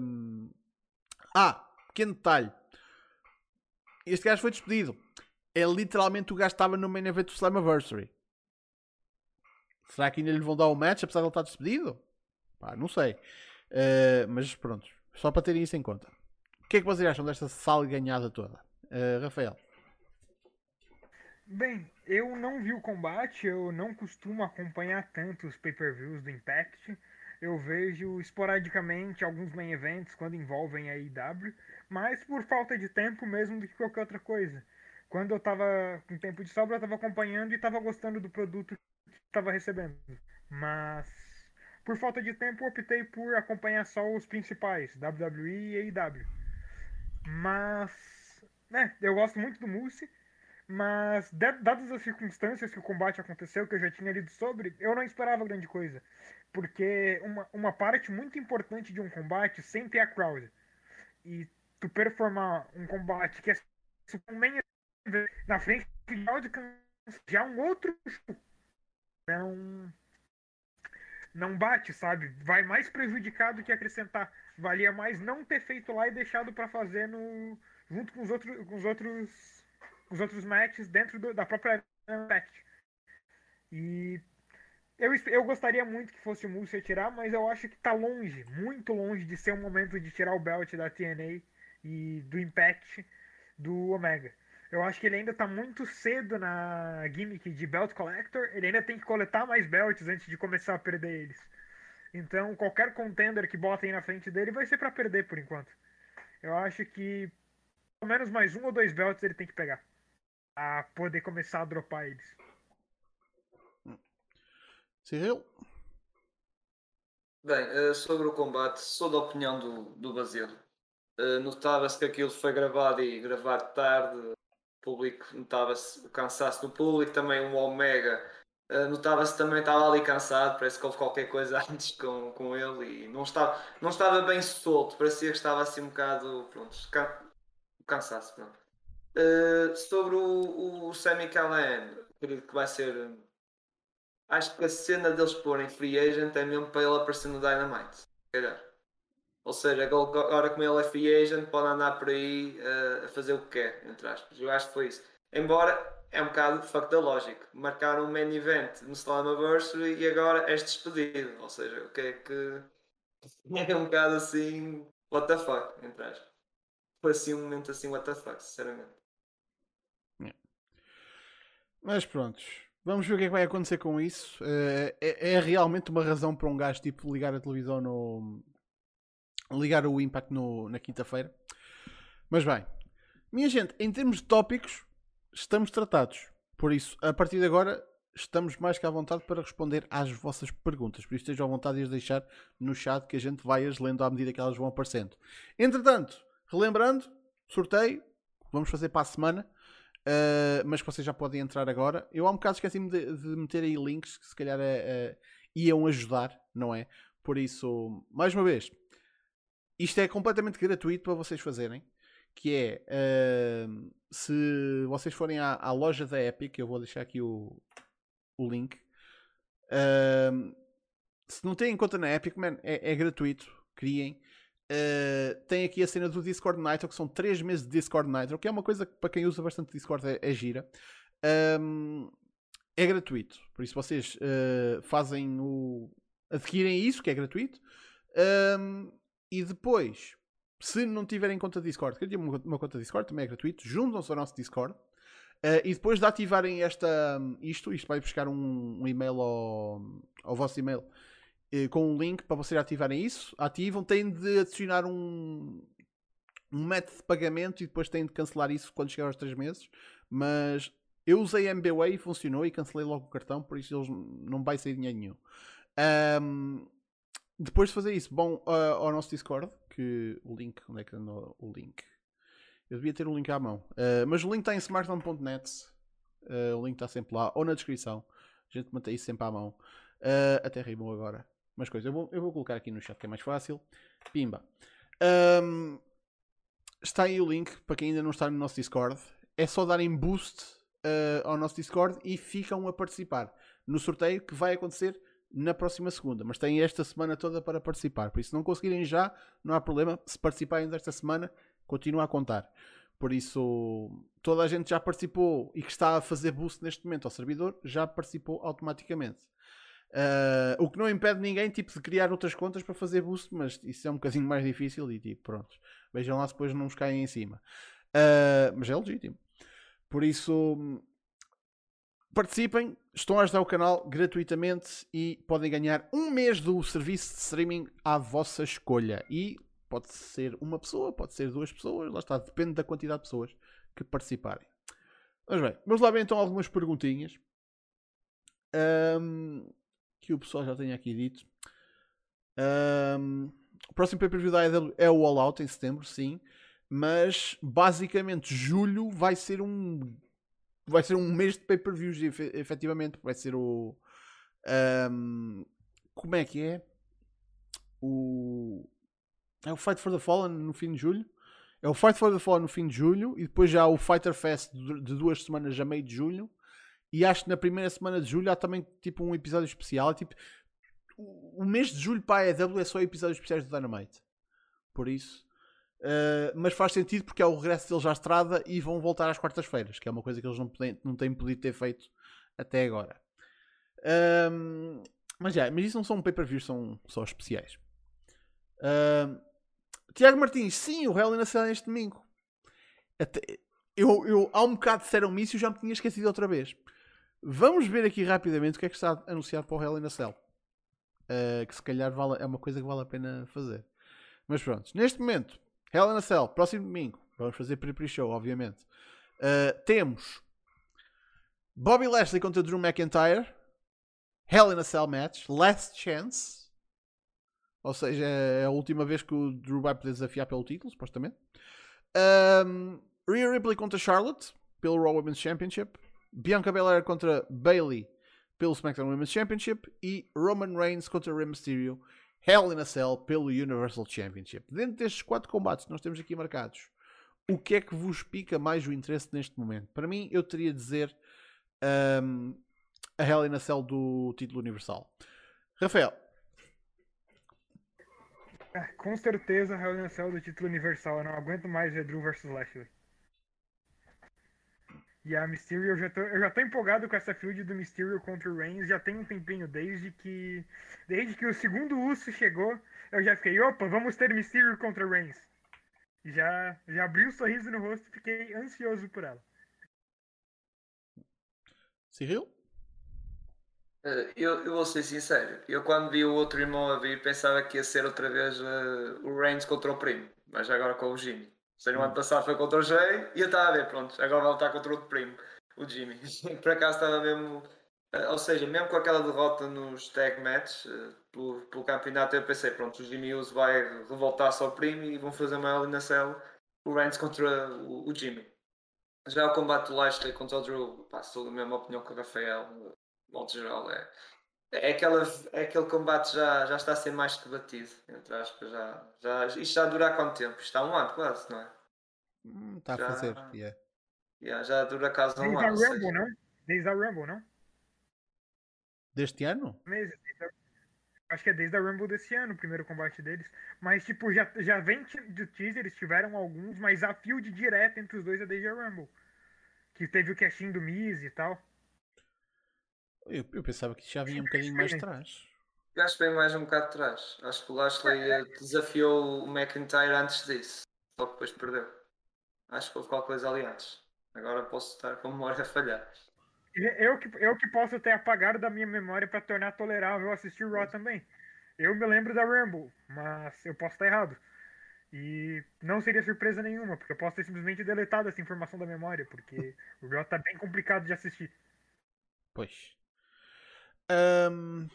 Ah, pequeno detalhe. Este gajo foi despedido. É literalmente o gajo que estava no main event do Slammiversary. Será que ainda lhe vão dar o match apesar de ele estar despedido? Pá, não sei. Ah, mas pronto, só para terem isso em conta. O que é que vocês acham desta sala ganhada toda? Ah, Rafael. Bem, eu não vi o combate, eu não costumo acompanhar tanto os pay-per-views do Impact. Eu vejo esporadicamente alguns main events quando envolvem a IW, mas por falta de tempo mesmo do que qualquer outra coisa. Quando eu tava com tempo de sobra, eu tava acompanhando e tava gostando do produto que tava recebendo. Mas por falta de tempo, optei por acompanhar só os principais, WWE e AEW. Mas, né, eu gosto muito do Moose. Mas, da- dadas as circunstâncias que o combate aconteceu, que eu já tinha lido sobre, eu não esperava grande coisa. Porque uma, uma parte muito importante de um combate sempre é a crowd. E tu performar um combate que é nem na frente de crowd já é um outro. Não, não bate, sabe? Vai mais prejudicar do que acrescentar. Valia mais não ter feito lá e deixado pra fazer no junto com os outros com os outros os outros matches dentro do- da própria Impact. E eu, eu gostaria muito que fosse o Moose tirar, mas eu acho que tá longe, muito longe de ser o momento de tirar o belt da TNA e do Impact do Omega. Eu acho que ele ainda tá muito cedo na gimmick de Belt Collector, ele ainda tem que coletar mais belts antes de começar a perder eles. Então, qualquer contender que botem na frente dele vai ser pra perder por enquanto. Eu acho que pelo menos mais um ou dois belts ele tem que pegar. A poder começar a dropar eles. Cyril? Bem, eh, sobre o combate, sou da opinião do, do Basílio. Eh, Notava-se que aquilo foi gravado e gravado tarde. O público notava-se o cansaço do público, também o Omega. eh, Notava-se também estava ali cansado, parece que houve qualquer coisa antes com, com ele e não estava, não estava bem solto, parecia que estava assim um bocado pronto, can, cansaço. Pronto. Eh, sobre o, o Sammy Callahan, acredito que vai ser acho que a cena deles porem free agent é mesmo para ele aparecer no Dynamite. Calhar. Ou seja, agora como ele é free agent, pode andar por aí eh, a fazer o que quer, entre aspas. Eu acho que foi isso. Embora é um bocado fuck da lógica. Marcaram um main event no Slammiversary e agora és despedido. Ou seja, o que é que. É um bocado assim. What the fuck, entre aspas. Foi assim um momento assim, what the fuck, sinceramente. Mas prontos. Vamos ver o que é que vai acontecer com isso. Eh, é, é realmente uma razão para um gajo tipo ligar a televisão no. ligar o Impact no, na quinta-feira. Mas bem, minha gente, em termos de tópicos, estamos tratados. Por isso, a partir de agora, estamos mais que à vontade para responder às vossas perguntas. Por isso, estejam à vontade de as deixar no chat que a gente vai as lendo à medida que elas vão aparecendo. Entretanto, relembrando, sorteio, vamos fazer para a semana. Uh, mas que vocês já podem entrar agora. Eu há um bocado esqueci-me de, de meter aí links que se calhar uh, iam ajudar, não é? Por isso, mais uma vez, isto é completamente gratuito para vocês fazerem. Que é uh, se vocês forem à, à, loja da Epic, eu vou deixar aqui o, o link. Uh, se não têm conta na Epic, man, é, é gratuito. Criem. Uh, tem aqui a cena do Discord Nitro, que são 3 meses de Discord Nitro, que é uma coisa que para quem usa bastante Discord é, é gira. Um, é gratuito, por isso vocês uh, fazem o. adquirem isso, que é gratuito, um, e depois, se não tiverem conta Discord, quer dizer, uma, uma conta Discord também é gratuito, juntam-se ao nosso Discord. Uh, e depois de ativarem esta, isto, isto vai buscar um, um e-mail ao, ao vosso e-mail com um link para vocês ativarem isso. Ativam, têm de adicionar um, um método de pagamento e depois têm de cancelar isso quando chegar aos 3 meses. Mas eu usei MBWay e funcionou e cancelei logo o cartão, por isso eles não vai sair dinheiro nenhum. Um, depois de fazer isso, bom uh, ao nosso Discord, que o link, onde é que andou o link? Eu devia ter o link à mão. Uh, mas o link está em smartphone.net. Uh, o link está sempre lá, ou na descrição. A gente mantém isso sempre à mão. Até rimou agora umas coisas. Eu vou, eu vou colocar aqui no chat que é mais fácil. Pimba. Um, está aí o link para quem ainda não está no nosso Discord. É só darem boost uh, ao nosso Discord e ficam a participar no sorteio que vai acontecer na próxima segunda. Mas têm esta semana toda para participar. Por isso, se não conseguirem já, não há problema. Se participarem desta semana, continua a contar. Por isso, toda a gente já participou e que está a fazer boost neste momento ao servidor já participou automaticamente. Uh, o que não impede ninguém tipo, de criar outras contas para fazer boost, mas isso é um bocadinho mais difícil e tipo, pronto. Vejam lá se depois não nos caem em cima. Uh, mas é legítimo. Por isso, participem, estão a ajudar o canal gratuitamente e podem ganhar um mês do serviço de streaming à vossa escolha. E pode ser uma pessoa, pode ser duas pessoas, lá está, depende da quantidade de pessoas que participarem. Mas bem, vamos lá ver então algumas perguntinhas. Um, que o pessoal já tenha aqui dito. Um, o próximo pay-per-view da AEW é o All Out em setembro, sim. Mas basicamente julho vai ser um vai ser um mês de pay-per-views efetivamente. Vai ser o um, como é que é? O é o Fight for the Fallen no fim de julho. É o Fight for the Fallen no fim de julho e depois já o Fighter Fest de duas semanas a meio de julho e acho que na primeira semana de julho há também tipo um episódio especial. Tipo, o mês de julho para a EW é só episódios especiais do Dynamite. Por isso. Uh, mas faz sentido porque é o regresso deles à estrada e vão voltar às quartas-feiras, que é uma coisa que eles não, podem, não têm podido ter feito até agora. Um, mas já, mas isso não são pay-per-views, são só especiais. Um, Tiago Martins, sim, o Hell in a Cell é este domingo. Até, eu, eu, há um bocado disseram-me isso e eu já me tinha esquecido outra vez. Vamos ver aqui rapidamente o que é que está anunciado para o Hell in a Cell. Uh, que se calhar vale, é uma coisa que vale a pena fazer. Mas pronto, neste momento, Hell in a Cell, próximo domingo, vamos fazer pre-pre-show, obviamente. Uh, temos Bobby Lashley contra Drew McIntyre, Hell in a Cell match, Last Chance. Ou seja, é a última vez que o Drew vai poder desafiar pelo título, supostamente. Um, Rhea Ripley contra Charlotte, pelo Raw Women's Championship. Bianca Belair contra Bailey pelo SmackDown Women's Championship e Roman Reigns contra Rey Mysterio Hell in a Cell pelo Universal Championship. Dentro destes quatro combates que nós temos aqui marcados, o que é que vos pica mais o interesse neste momento? Para mim, eu teria de dizer um, a Hell in a Cell do título universal. Rafael. Ah, com certeza, a Hell in a Cell do título universal. Eu não aguento mais ver Drew vs Lashley. E a Mysterio, eu já, tô, eu já tô empolgado com essa field do Mysterio contra o Reigns, já tem um tempinho desde que. Desde que o segundo Uso chegou, eu já fiquei, opa, vamos ter Mysterio contra o Reigns. Já, já abri um sorriso no rosto e fiquei ansioso por ela. Cyril? Uh, eu, eu vou ser sincero, eu quando vi o outro irmão a vir pensava que ia ser outra vez uh, o Reigns contra o primo, mas agora com o Jimmy. Seja, o ano passado foi contra o Jay e eu estava a ver, pronto, agora vai lutar contra outro primo, o Jimmy. Por acaso estava mesmo. Eh, ou seja, mesmo com aquela derrota nos tag match eh, pelo, pelo campeonato, eu pensei, pronto, o Jimmy Uso vai revoltar-se ao primo e vão fazer uma eliminação, o Reigns contra o, o Jimmy. Já o combate do Lashley contra o Drew, pá, sou da mesma opinião que o Rafael, de modo geral, é, É, aquela, é aquele combate já, já está a ser mais que batido, entre aspas. Já, já, isto já dura há quanto tempo? Isto há um ano quase, não é? Hum, Está a Já- fazer, yeah. Já, já dura quase um Desde a ano. ou seja, Rumble, não? Desde a Rumble, não? Deste ano? Desde a- Acho que é desde a Rumble desse ano, o primeiro combate deles. Mas, tipo, já, já vem de teaser, eles tiveram alguns, mas a field direta entre os dois é desde a Rumble. Que teve o casting do Miz e tal. Eu, eu pensava que isto já vinha um bocadinho mais atrás. Eu Acho que vem mais um bocado atrás. Acho que o Lashley eh, desafiou o McIntyre antes disso. Só que depois perdeu. Acho que houve qualquer coisa ali antes. Agora posso estar com a memória a falhar. Eu que, eu que posso ter apagado da minha memória pra tornar tolerável assistir Raw também. Eu me lembro da Rumble, mas eu posso estar errado. E não seria surpresa nenhuma, porque eu posso ter simplesmente deletado essa informação da memória, porque o Raw tá bem complicado de assistir. Pois. Ahm,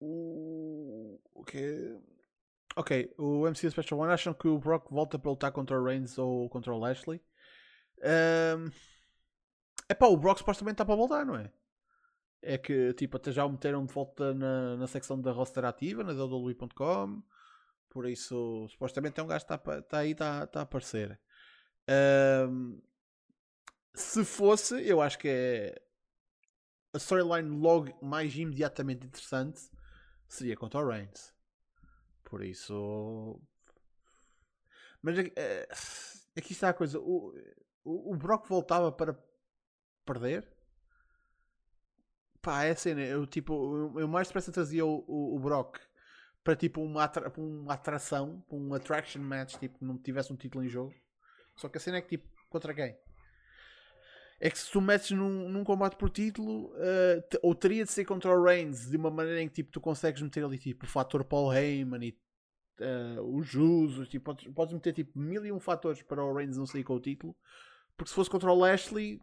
o o que Ok, o MCU Special One acham que o Brock volta para lutar contra o Reigns ou contra o Lashley? É pá, o Brock supostamente está para voltar, não é? É que tipo, até já o meteram de volta na, na secção da roster ativa, na WWE.com. Por isso, supostamente é um gajo que está está aí, está, está a aparecer. Ahm, se fosse, eu acho que é a storyline logo mais imediatamente interessante seria contra o Reigns. Por isso. Mas é, é, aqui está a coisa. O, o, Brock voltava para perder? Pá, é a cena. Eu, tipo, eu, mais depressa trazia o, o, o Brock para tipo uma, atra, uma atração, um attraction match, tipo, não tivesse um título em jogo. Só que a cena é que tipo, contra quem? É que se tu metes num, num combate por título, eh, te- ou teria de ser contra o Reigns de uma maneira em que tipo, tu consegues meter ali tipo, o fator Paul Heyman e eh, os usos, tipo, podes, podes meter tipo mil e um fatores para o Reigns não sair com o título, porque se fosse contra o Lashley,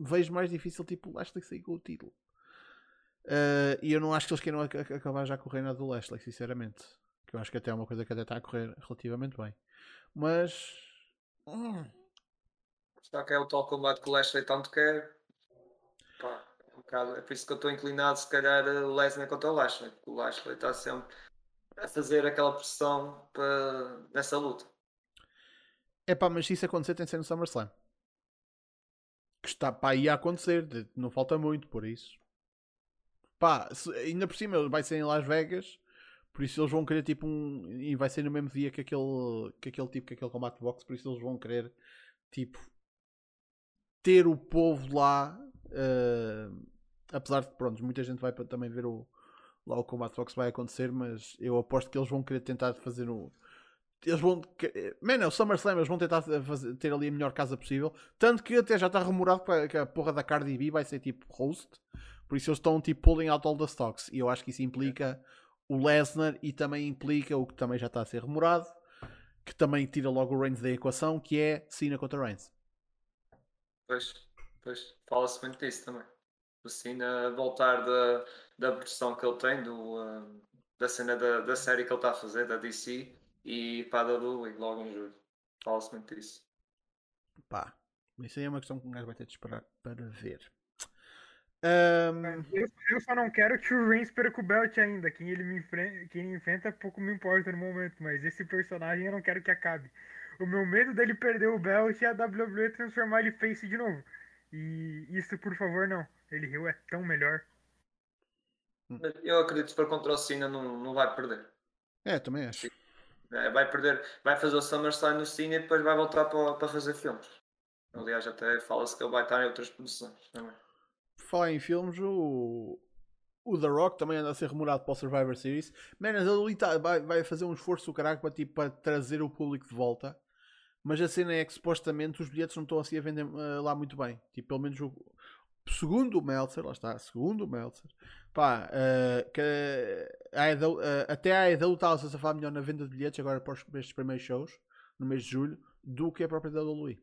vejo mais difícil tipo, o Lashley sair com o título. Eh, e eu não acho que eles queiram ac- ac- acabar já com o reinado do Lashley, sinceramente. Que eu acho que até é uma coisa que até está a correr relativamente bem. Mas. hum, Só que é o tal combate que o Lashley tanto quer. Pá, é, um bocado, é por isso que eu estou inclinado, se calhar, a Lesnar contra o Lashley. porque O Lashley está sempre a fazer aquela pressão para, nessa luta. É pá, mas se isso acontecer tem de ser no SummerSlam. Que está para aí a acontecer. Não falta muito por isso. Pá, se- ainda por cima vai ser em Las Vegas. Por isso eles vão querer tipo um. E vai ser no mesmo dia que aquele, que aquele tipo, que aquele combate de. Por isso eles vão querer tipo. Ter o povo lá. eh, apesar de pronto, muita gente vai também ver o, lá o combate de boxe vai acontecer. Mas eu aposto que eles vão querer tentar fazer o eles vão. que- Man, é o SummerSlam, eles vão tentar fazer- ter ali a melhor casa possível. Tanto que até já está rumorado que a porra da Cardi B vai ser tipo host. Por isso eles estão tipo pulling out all the stocks. E eu acho que isso implica o Lesnar e também implica o que também já está a ser rumorado. Que também tira logo o Reigns da equação, que é Cena contra Reigns. Pois, pois fala-se muito disso também. O Cena voltar da, da versão que ele tem, do, ah, da cena da, da série que ele está a fazer, da DC, e para a WWE logo em julho. Fala-se muito disso. Pá, isso aí é uma questão que um gajo vai ter de esperar para ver. Ahm, Eu, eu só não quero que o Reigns perca o belt ainda. Quem ele me enfrenta, quem ele enfrenta pouco me importa no momento, mas esse personagem eu não quero que acabe. O meu medo dele perder o belt é a WWE transformar ele face de novo. E isso, por favor, não. Ele Rio é tão melhor. Eu acredito que para contra o Cena não, não vai perder. é, também acho. É, vai perder, vai fazer o SummerSlam no Cena e depois vai voltar para, para fazer filmes. Aliás, até fala-se que ele vai estar em outras produções também. Por falar em filmes, o, o The Rock também anda a ser rumorado para o Survivor Series. Menos ele tá- vai, vai fazer um esforço do caralho para, tipo, para trazer o público de volta. Mas a cena é que supostamente os bilhetes não estão assim a vender eh, lá muito bem. Tipo, pelo menos o, segundo o Meltzer, lá está, segundo o Meltzer, pá, eh, que a AEW, eh, até a AEW está a falar melhor na venda de bilhetes agora para, para estes primeiros shows, no mês de julho, do que a própria WWE.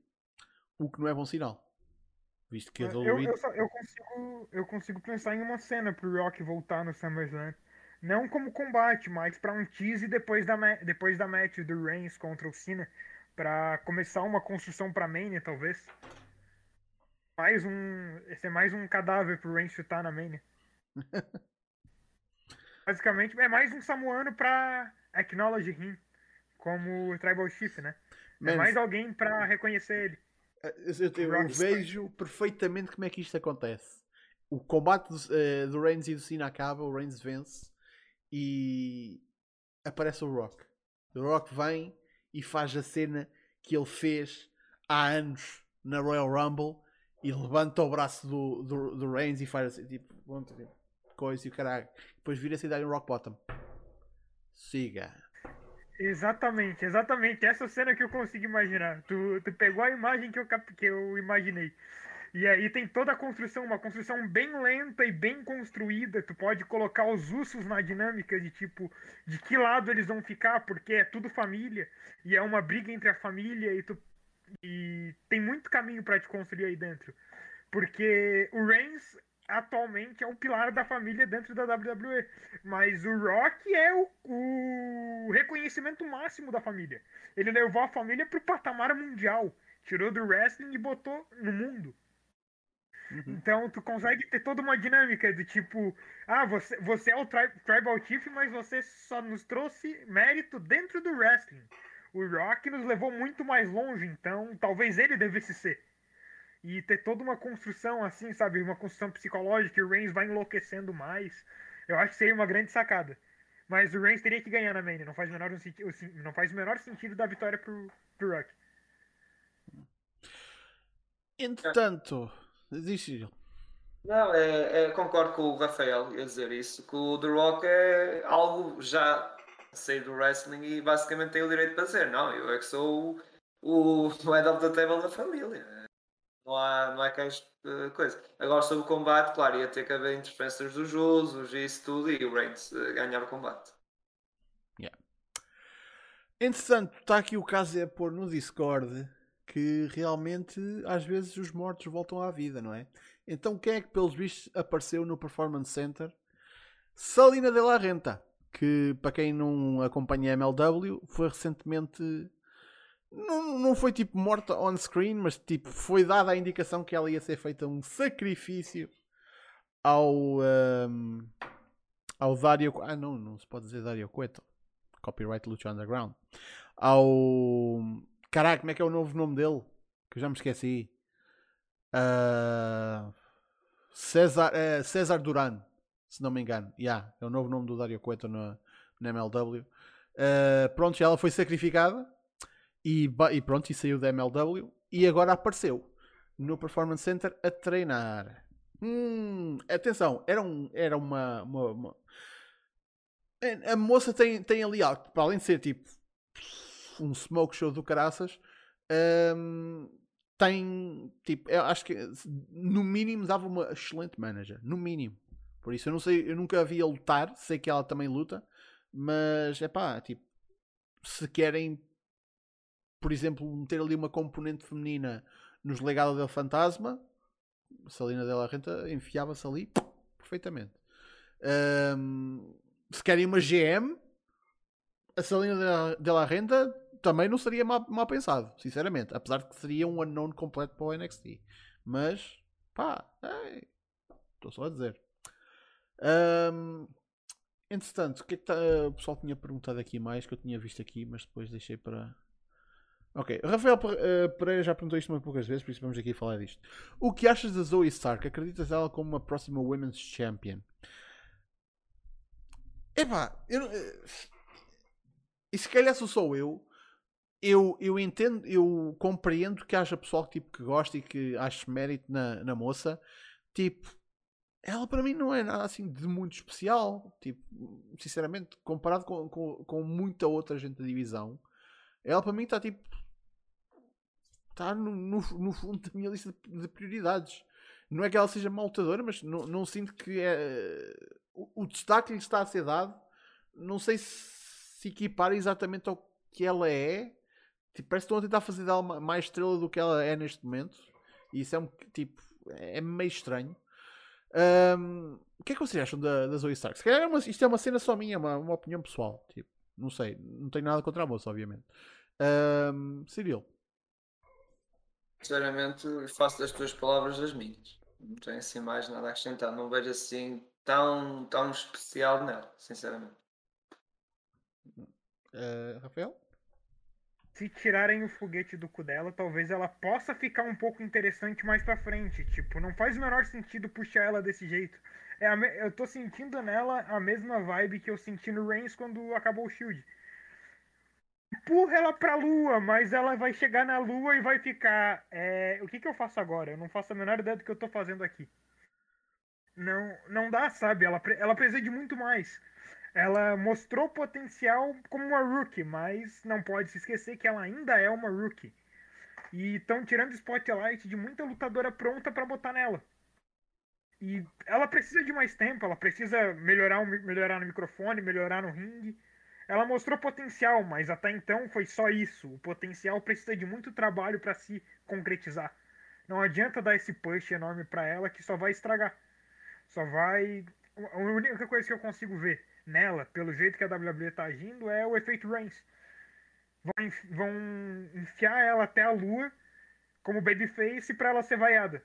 O que não é bom sinal. Visto que a Eu, WWE eu, só- eu consigo, eu consigo pensar em uma cena pro Rock voltar no SummerSlam. Não como combate, mas pra um tease depois da, depois da match do Reigns contra o Cena. Pra começar uma construção pra Mania, talvez. Mais um. Esse é mais um cadáver pro Reigns chutar na Mania. Basicamente, é mais um Samuano pra acknowledge him como Tribal Chief, né? É Man, mais alguém pra reconhecer ele. eu, eu- eu Rock vejo perfeitamente como é que isto acontece. O combate do, eh, do Reigns e do Cena acaba, o Reigns vence e aparece o Rock. O Rock vem e faz a cena que ele fez há anos na Royal Rumble e levanta o braço do, do, do Reigns e faz assim, tipo, pronto, tipo, coisa e o caralho. Depois vira-se e dá um Rock Bottom. Siga. Exatamente, exatamente. Essa cena que eu consigo imaginar. Tu, tu pegou a imagem que eu, que eu imaginei. E aí tem toda a construção, uma construção bem lenta e bem construída. Tu pode colocar os ursos na dinâmica de tipo, de que lado eles vão ficar, porque é tudo família. E é uma briga entre a família e tu. E tem muito caminho pra te construir aí dentro. Porque o Reigns atualmente é o pilar da família dentro da WWE. Mas o Rock é o, o reconhecimento máximo da família. Ele levou a família pro patamar mundial. Tirou do wrestling e botou no mundo. Uhum. Então tu consegue ter toda uma dinâmica de tipo, ah, você, você é o tri Tribal Chief, mas você só nos trouxe mérito dentro do wrestling. O Rock nos levou muito mais longe, então talvez ele devesse ser. E ter toda uma construção assim, sabe? Uma construção psicológica, e o Reigns vai enlouquecendo mais. Eu acho que seria uma grande sacada. Mas o Reigns teria que ganhar na Mania. Não faz o menor, não faz o menor sentido dar vitória pro, pro Rock. Entretanto, diz Cyril. Não, é, é- concordo com o Rafael a dizer isso, que o The Rock é algo já sair do wrestling e basicamente tem o direito de fazer. Não, eu é que sou o, o head of the table da família. Não há, não há aquelas eh, coisas. Agora sobre o combate, claro, ia ter que haver interferências dos usos e isso tudo e o Reigns eh, ganhar o combate. Entretanto, está aqui o caso é pôr no Discord que realmente às vezes os mortos voltam à vida, não é? Então quem é que pelos vistos apareceu no Performance Center? Salina de la Renta, que para quem não acompanha a MLW, foi recentemente. Não, não foi tipo morta on screen, mas tipo foi dada a indicação que ela ia ser feita um sacrifício ao. ahm, ao Dario. Ah, não, não se pode dizer Dario Cueto. Copyright Lucha Underground. Ao. Caraca, como é que é o novo nome dele? Que eu já me esqueci. Ah, César, eh, César Duran, se não me engano. Yeah, é o novo nome do Dario Cueto na, na MLW. Ah, pronto, ela foi sacrificada e, e pronto, e saiu da MLW e agora apareceu no Performance Center a treinar. Hum, atenção, era, um, era uma, uma- uma- a- A moça tem, tem ali algo, para além de ser tipo um smoke show do caraças, hum, tem tipo, eu acho que no mínimo dava uma excelente manager, no mínimo. Por isso eu não sei, eu nunca a vi a lutar, sei que ela também luta, mas é pá, tipo, se querem, por exemplo, meter ali uma componente feminina nos legados del fantasma, Salina Della Renta enfiava-se ali perfeitamente. Hum, se querem uma GM, a Salina Della Renta também não seria mal, mal pensado, sinceramente. Apesar de que seria um unknown completo para o NXT. Mas, pá, estou só a dizer. Hum, entretanto, o que é que tá- o pessoal tinha perguntado aqui mais que eu tinha visto aqui, mas depois deixei para. Ok, Rafael eh, Pereira já perguntou isto uma poucas vezes, por isso vamos aqui falar disto. O que achas da Zoe Stark? Acreditas ela como uma próxima Women's Champion? Epá, eu eh, E se calhar sou só eu, eu, eu entendo, eu compreendo que haja pessoal tipo, que gosta e que ache mérito na, na moça. Tipo, ela para mim não é nada assim de muito especial. Tipo, sinceramente, comparado com, com, com muita outra gente da divisão, ela para mim está tipo. Está no, no, no fundo da minha lista de, de prioridades. Não é que ela seja mal lutadora, mas não, não sinto que é. O, o destaque lhe está a ser dado. Não sei se se equipara exatamente ao que ela é. Tipo, parece que estão a tentar fazer dela ma- mais estrela do que ela é neste momento. E isso é um tipo. É meio estranho. Ahm, o que é que vocês acham da, da Zoe Stark? Se calhar é uma- isto é uma cena só minha, uma, uma opinião pessoal. Tipo, não sei, não tenho nada contra a moça, obviamente. Um, Cyril. Sinceramente, faço das tuas palavras as minhas. Não tenho assim mais nada a acrescentar. Não vejo assim tão, tão especial nela, sinceramente. Uh, Rafael? Se tirarem o foguete do cu dela, talvez ela possa ficar um pouco interessante mais pra frente. Tipo, não faz o menor sentido puxar ela desse jeito. É me... Eu tô sentindo nela a mesma vibe que eu senti no Reigns quando acabou o Shield. Empurra ela pra lua, mas ela vai chegar na lua e vai ficar. É... O que, que eu faço agora? Eu não faço a menor ideia do que eu tô fazendo aqui. Não, não dá, sabe? Ela, ela precisa de muito mais. Ela mostrou potencial como uma rookie, mas não pode se esquecer que ela ainda é uma rookie. E estão tirando spotlight de muita lutadora pronta para botar nela. E ela precisa de mais tempo, ela precisa melhorar, melhorar no microfone, melhorar no ringue. Ela mostrou potencial, mas até então foi só isso. O potencial precisa de muito trabalho para se concretizar. Não adianta dar esse push enorme para ela que só vai estragar. Só vai. A única coisa que eu consigo ver nela, pelo jeito que a WWE tá agindo, é o efeito Reigns. Vão, vão enfiar ela até a lua como babyface para ela ser vaiada.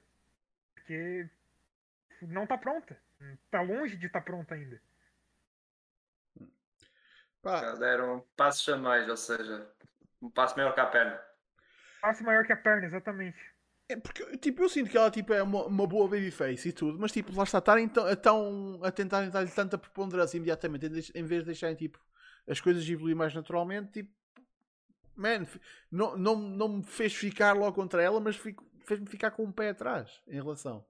Porque não tá pronta. Tá longe de estar tá pronta ainda. Pá. Deram um passo a mais, ou seja, um passo maior que a perna. Passo maior que a perna, exatamente. É porque, tipo, eu sinto que ela tipo, é uma, uma boa babyface e tudo, mas tipo, lá está, estarem tão, tão, a tentarem dar-lhe tanta preponderância imediatamente em, vez de deixarem tipo, as coisas evoluir mais naturalmente, tipo, man, não, não, não me fez ficar logo contra ela, mas fez-me ficar com um pé atrás em relação.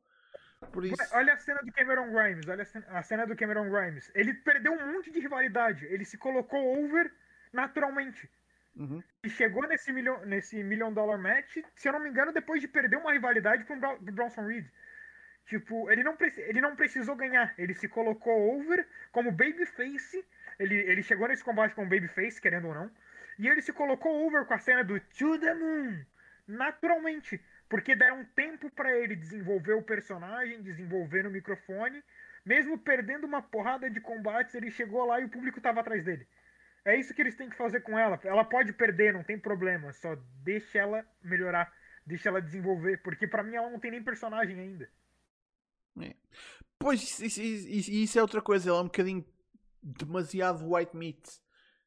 Por isso... Olha a cena do Cameron Grimes, olha a cena, a cena do Cameron Grimes. Ele perdeu um monte de rivalidade. Ele se colocou over naturalmente. Uhum. E chegou nesse milhão, nesse million dollar match, se eu não me engano, depois de perder uma rivalidade com o Bronson Reed. Tipo, ele não, ele não precisou ganhar. Ele se colocou over como babyface. Ele, ele chegou nesse combate como babyface, querendo ou não. E ele se colocou over com a cena do To the Moon. Naturalmente. Porque deram tempo para ele desenvolver o personagem, desenvolver no microfone. Mesmo perdendo uma porrada de combates, ele chegou lá e o público estava atrás dele. É isso que eles têm que fazer com ela. Ela pode perder, não tem problema. Só deixa ela melhorar. Deixa ela desenvolver. Porque para mim ela não tem nem personagem ainda. É. Pois, isso, isso, isso, é outra coisa. Ela é um bocadinho demasiado white meat.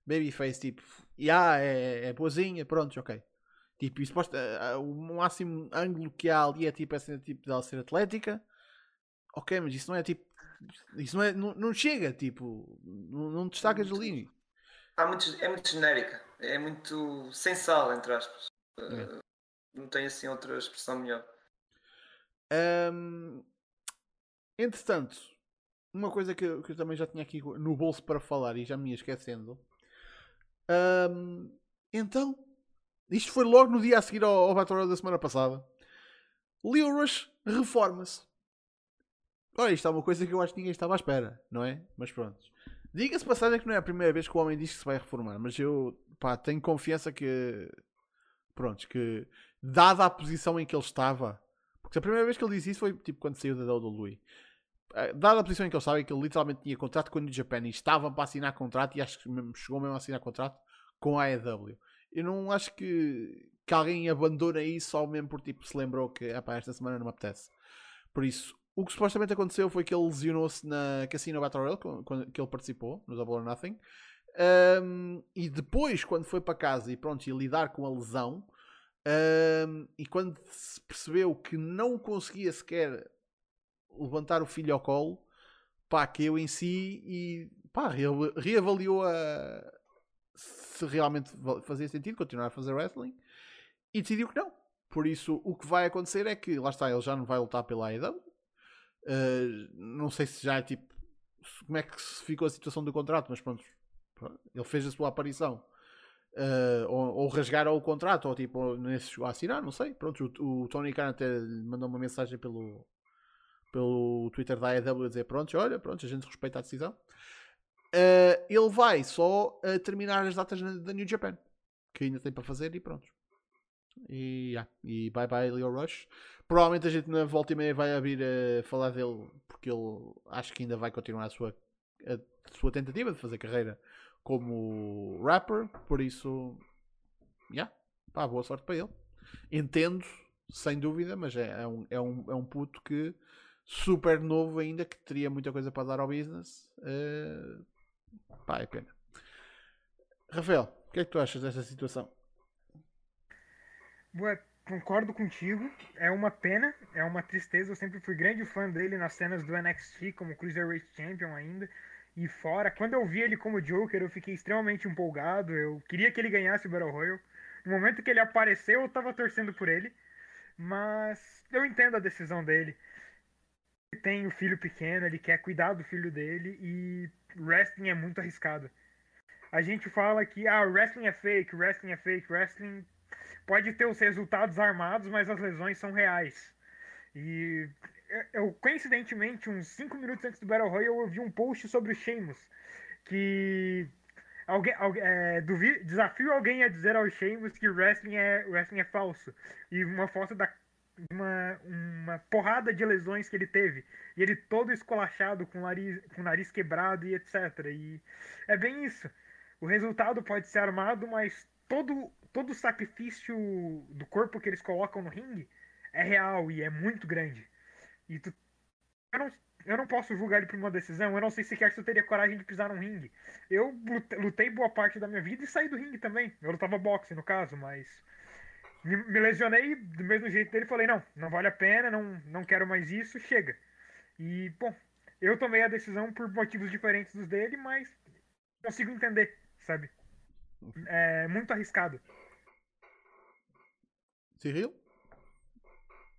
Babyface, tipo. Yeah, é, é boazinha, pronto, ok. Tipo, isso posta, uh, o máximo ângulo que há ali é tipo essa tipo dela ser atlética. Ok, mas isso não é tipo. Isso não, é, não, não chega, tipo. Não, não destacas ali. Tá muito, é muito genérica. É muito sem sal, entre aspas. Uh, não tem assim outra expressão melhor. Um, entretanto, uma coisa que eu, que eu, também já tinha aqui no bolso para falar e já me ia esquecendo. Um, então, isto foi logo no dia a seguir ao, ao Battle Royale da semana passada. Leo Rush reforma-se. Olha, isto é uma coisa que eu acho que ninguém estava à espera, não é? Mas pronto. Diga-se passagem que não é a primeira vez que o homem diz que se vai reformar, mas eu pá, tenho confiança que. Pronto, que dada a posição em que ele estava. Porque a primeira vez que ele disse isso foi tipo quando saiu da WWE. Eh, dada a posição em que ele estava, que ele literalmente tinha contrato com o New Japan e estava para assinar contrato e acho que chegou mesmo a assinar contrato com a AEW eu não acho que, que alguém abandona isso só mesmo por tipo se lembrou que esta semana não me apetece. Por isso, o que supostamente aconteceu foi que ele lesionou-se na Casino Battle Royale, que ele participou, no Double or Nothing. Um, e depois, quando foi para casa e pronto, ia lidar com a lesão, um, e quando se percebeu que não conseguia sequer levantar o filho ao colo, pá, caiu em si e pá, reavaliou a, se realmente fazia sentido continuar a fazer wrestling e decidiu que não. Por isso, o que vai acontecer é que, lá está, ele já não vai lutar pela AEW. Uh, não sei se já é tipo. Como é que ficou a situação do contrato, mas pronto, ele fez a sua aparição. Uh, ou, ou rasgaram o contrato, ou tipo, nem se chegou a assinar, não sei. Pronto, o, o Tony Khan até mandou uma mensagem pelo, pelo Twitter da AEW a dizer: Pronto, olha, pronto, a gente respeita a decisão. Uh, ele vai só terminar as datas da New Japan, que ainda tem para fazer e pronto. E, yeah, e bye bye Leo Rush. Provavelmente a gente na volta e meia vai abrir a falar dele, porque ele acho que ainda vai continuar a sua, a sua tentativa de fazer carreira como rapper. Por isso, yeah, pá, boa sorte para ele. Entendo sem dúvida, mas é, é, um, é, um, é um puto que super novo ainda, que teria muita coisa para dar ao business. Uh, pá, é pena. Rafael, o que é que tu achas desta situação? Boa, concordo contigo. É uma pena, é uma tristeza. Eu sempre fui grande fã dele nas cenas do NXT como Cruiserweight Champion ainda. E fora, quando eu vi ele como Joker, eu fiquei extremamente empolgado. Eu queria que ele ganhasse o Battle Royale. No momento que ele apareceu, eu tava torcendo por ele. Mas eu entendo a decisão dele. Ele tem o filho pequeno, ele quer cuidar do filho dele e wrestling é muito arriscado. A gente fala que ah, wrestling é fake, wrestling é fake, wrestling pode ter os resultados armados, mas as lesões são reais. E eu, coincidentemente, uns 5 minutos antes do Battle Royale, eu ouvi um post sobre o Sheamus, que alguém, alguém é, duvi, desafio alguém a dizer ao Sheamus que wrestling é, wrestling é falso. E uma foto da uma, uma porrada de lesões que ele teve. E ele todo escolachado, com o nariz, com o nariz quebrado e etc. E é bem isso. O resultado pode ser armado, mas todo, todo o sacrifício do corpo que eles colocam no ringue é real e é muito grande. E tu, eu, não, eu não posso julgar ele por uma decisão. Eu não sei sequer se eu teria coragem de pisar num ringue. Eu lutei boa parte da minha vida e saí do ringue também. Eu lutava boxe, no caso, mas me, me lesionei do mesmo jeito dele. Falei, não, não vale a pena, não, não quero mais isso, chega. E, bom, eu tomei a decisão por motivos diferentes dos dele, mas consigo entender, sabe? É muito arriscado. Cyril?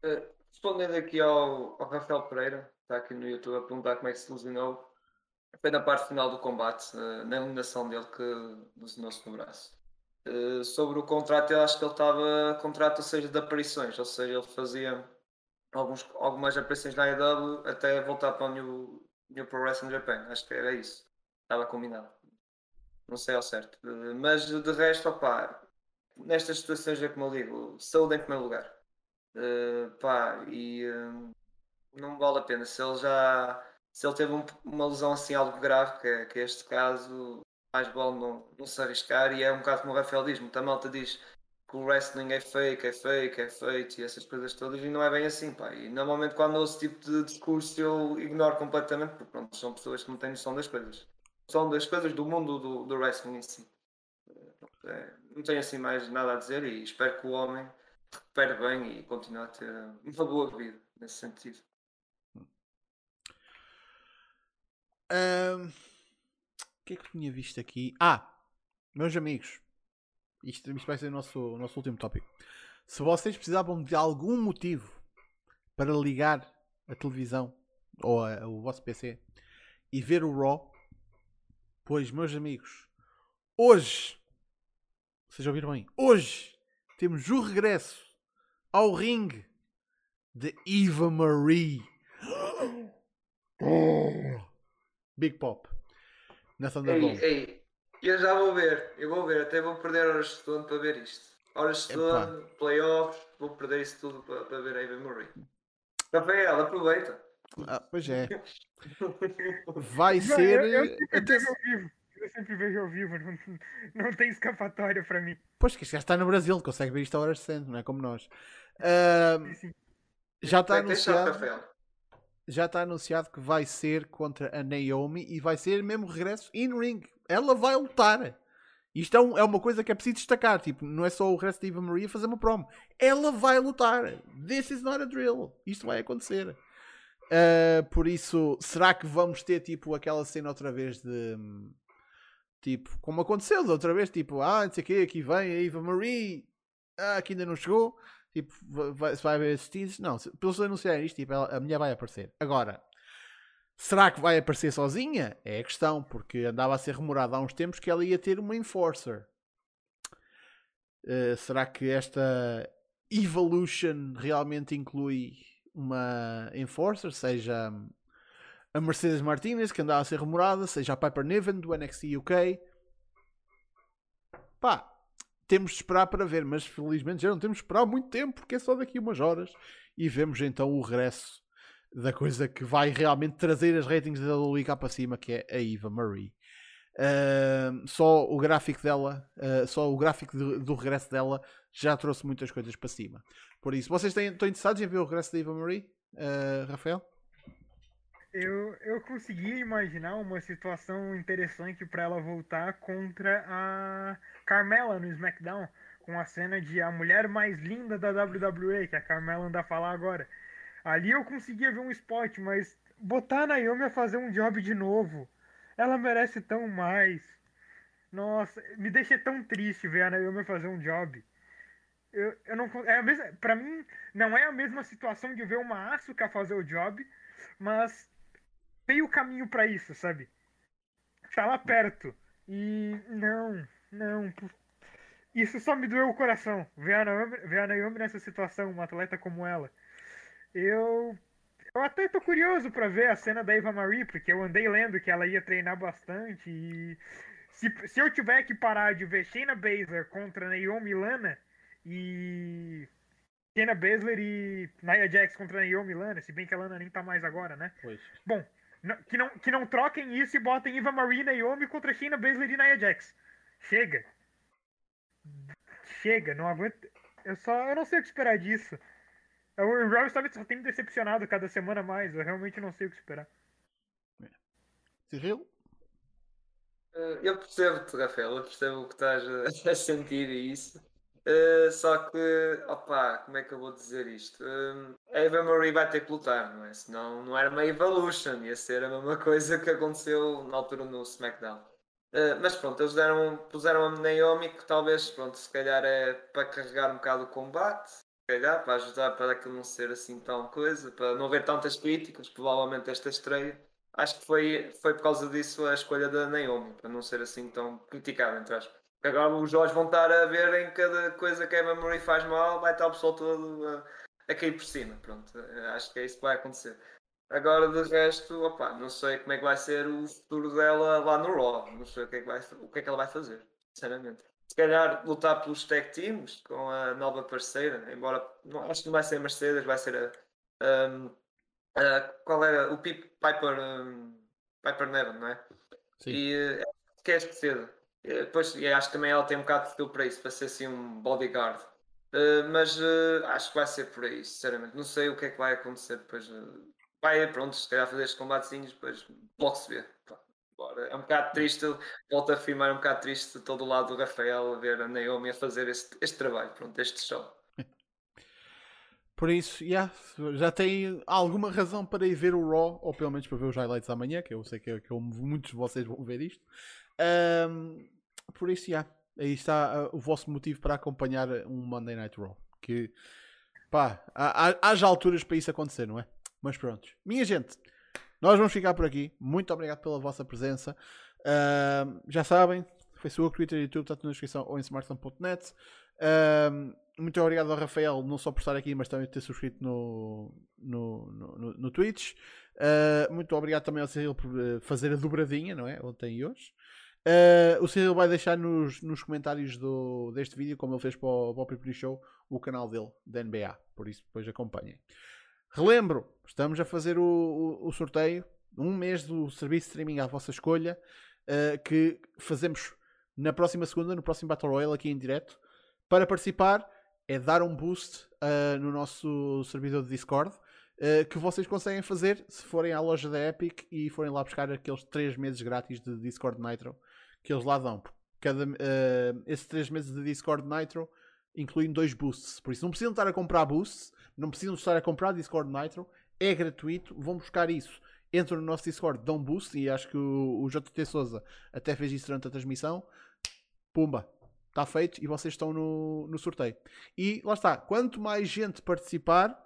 Uh, respondendo aqui ao, ao Rafael Pereira, está aqui no YouTube a perguntar como é que se lesionou. Foi na parte final do combate, uh, na eliminação dele, que lesionou-se no braço. Uh, sobre o contrato, eu acho que ele estava contrato, ou seja, de aparições, ou seja, ele fazia alguns, algumas aparições na AEW até voltar para o New, New Pro Wrestling Japan. Acho que era isso. Estava combinado. Não sei ao certo. Uh, mas de resto, opá, nestas situações é como eu digo, saúde em primeiro lugar. Uh, pá, e uh, não vale a pena. Se ele já se ele teve um, uma lesão assim algo grave, que é, que é este caso, mais vale não, não se arriscar. E é um bocado como o Rafael diz, muita malta diz que o wrestling é fake, é fake, é feito e essas coisas todas, e não é bem assim, pá. E normalmente quando ouço esse tipo de discurso eu ignoro completamente, porque pronto, são pessoas que não têm noção das coisas. São das coisas do mundo do, do wrestling em si. É, não tenho assim mais nada a dizer e espero que o homem recupere bem e continue a ter uma boa vida nesse sentido. Um, o que é que tinha visto aqui? Ah, meus amigos, isto, isto vai ser o nosso, o nosso último tópico. Se vocês precisavam de algum motivo para ligar a televisão ou a, o vosso PC e ver o Raw, pois, meus amigos, hoje, vocês ouviram bem, hoje temos o regresso ao ringue de Eva Marie. Big Pop. Na Thunderdome. Ei, ei, eu já vou ver, eu vou ver, até vou perder horas de estudo para ver isto. Horas de estudo, playoffs, vou perder isso tudo para, para ver a Eva Marie. Rafael, aproveita. Ah, pois é. Vai ser. Eu, eu, ao vivo. Eu sempre vejo ao vivo, não, não tem escapatória para mim. Pois que já está no Brasil, consegue ver isto a horas de não é como nós. Uh, já está anunciado. Já está anunciado que vai ser contra a Naomi e vai ser mesmo regresso in ring. Ela vai lutar. Isto é, um, é, uma coisa que é preciso destacar. Tipo, não é só o resto de Eva Maria fazer uma promo. Ela vai lutar. This is not a drill. Isto vai acontecer. Uh, por isso, será que vamos ter tipo aquela cena outra vez de tipo, como aconteceu da outra vez, tipo, ah, não sei o que, aqui vem a Eva Marie, ah, que ainda não chegou, tipo, vai, vai haver esses Não, se, pelos anunciarem isto, tipo, ela, a mulher vai aparecer. Agora, será que vai aparecer sozinha? É a questão, porque andava a ser rumorado há uns tempos que ela ia ter uma Enforcer. Uh, será que esta Evolution realmente inclui uma Enforcer? Seja a Mercedes Martinez, que andava a ser rumorada, seja a Piper Niven do NXT UK. Pá, temos de esperar para ver, mas felizmente já não temos de esperar muito tempo, porque é só daqui umas horas. E vemos então o regresso da coisa que vai realmente trazer as ratings da WWE cá para cima, que é a Eva Marie. Uh, só o gráfico dela, uh, só o gráfico do, do, regresso dela já trouxe muitas coisas para cima. Por isso, vocês têm, estão interessados em ver o regresso da Eva Marie, uh, Rafael? Eu, eu consegui imaginar uma situação interessante para ela voltar contra a Carmela no SmackDown, com a cena de a mulher mais linda da WWE, que a Carmela anda a falar agora. Ali eu conseguia ver um spot, mas botar a Naomi a fazer um job de novo ela merece tão mais. Nossa, me deixa tão triste ver a Naomi fazer um job. Eu, eu não, é a mesma, pra mim, não é a mesma situação de ver uma Asuka fazer o job, mas tem o caminho para isso, sabe? Tá lá perto. E não, não. Isso só me doeu o coração. Ver a Naomi, ver a Naomi nessa situação, uma atleta como ela. Eu eu até tô curioso para ver a cena da Eva Marie, porque eu andei lendo que ela ia treinar bastante e se, se eu tiver que parar de ver Shayna Baszler contra Naomi Lana e Shayna Baszler e Nia Jax contra Naomi Lana, se bem que a Lana nem tá mais agora, né? Pois. Bom, que não, que não troquem isso e botem Eva Marie e Naomi contra Shayna Baszler e Nia Jax. Chega. Chega, não aguento. Eu só eu não sei o que esperar disso. O Raw só tem me decepcionado cada semana mais. Eu realmente não sei o que esperar. Cyril? Uh, eu percebo-te, Rafael. Eu percebo que estás a, a sentir isso. Uh, só que, opá, como é que eu vou dizer isto? Uh, Eva Marie vai ter que lutar, não é? Senão não era uma Evolution, ia ser a mesma coisa que aconteceu na altura no SmackDown. Uh, mas pronto, eles deram, puseram a Naomi que talvez, pronto, se calhar é para carregar um bocado o combate calhar, para ajudar para aquilo não ser assim tão coisa, para não haver tantas críticas, provavelmente esta estreia. Acho que foi, foi por causa disso a escolha da Naomi, para não ser assim tão criticada, entre aspas. Agora os olhos vão estar a ver em cada coisa que a Eva Marie faz mal, vai estar o pessoal todo a, a cair por cima. Pronto, acho que é isso que vai acontecer. Agora, de resto, opa, não sei como é que vai ser o futuro dela lá no Raw. Não sei o que é que, vai, o que, é que ela vai fazer, sinceramente se calhar lutar pelos tag teams com a nova parceira, embora não, acho que não vai ser a Mercedes, vai ser a, um, a qual era o Pip, Piper, um, Piper Nevin, não é? Sim. E uh, que é cedo. Depois acho que também ela tem um bocado de estilo para isso, para ser assim um bodyguard. Uh, mas uh, acho que vai ser por aí, sinceramente. Não sei o que é que vai acontecer depois. vai, pronto, se calhar fazer estes combatezinhos, depois logo se vê. É um bocado triste, volto a afirmar, é um bocado triste todo o lado do Rafael ver a Naomi a fazer este, este trabalho, pronto, este show. Por isso, yeah, já tem alguma razão para ir ver o Raw, ou pelo menos para ver os highlights amanhã, que eu sei que, que muitos de vocês vão ver isto. Um, por isso, yeah, aí está uh, o vosso motivo para acompanhar um Monday Night Raw. Que, pá, há, haja alturas para isso acontecer, não é? Mas pronto. Minha gente, nós vamos ficar por aqui. Muito obrigado pela vossa presença. Uh, já sabem, Facebook, Twitter YouTube está tudo na descrição ou em smartphone.net. Muito obrigado ao Rafael, não só por estar aqui, mas também por ter subscrito no, no, no, no Twitch. Uh, muito obrigado também ao Cyril por eh, fazer a dobradinha, não é? Ontem e hoje. Uh, o Cyril vai deixar nos, nos comentários do, deste vídeo, como ele fez para o, para o Show, o canal dele, da NBA. Por isso, depois acompanhem. Relembro, estamos a fazer o, o, o sorteio, um mês do serviço de streaming à vossa escolha, uh, que fazemos na próxima segunda, no próximo Battle Royale, aqui em direto. Para participar, é dar um boost uh, no nosso servidor de Discord, que vocês conseguem fazer se forem à loja da Epic e forem lá buscar aqueles 3 meses grátis de Discord Nitro que eles lá dão. Cada, esses 3 meses de Discord Nitro incluem dois boosts. Por isso, não precisam estar a comprar boosts não precisam estar a comprar Discord Nitro, é gratuito, vão buscar isso. Entram no nosso Discord, dão boost e acho que o, o JT Souza até fez isso durante a transmissão. Pumba, está feito e vocês estão no, no sorteio. E lá está, quanto mais gente participar,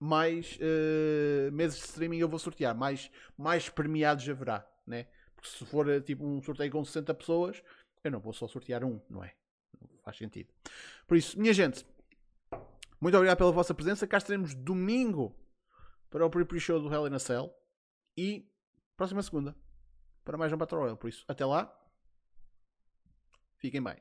mais uh, meses de streaming eu vou sortear, mais, mais premiados haverá, né? Se for eh, tipo um sorteio com 60 pessoas, eu não vou só sortear um, não é? Não faz sentido. Por isso, minha gente, muito obrigado pela vossa presença. Cá estaremos domingo para o pre-show do Hell in a Cell. E próxima segunda para mais um Battle Royale. Por isso, até lá. Fiquem bem.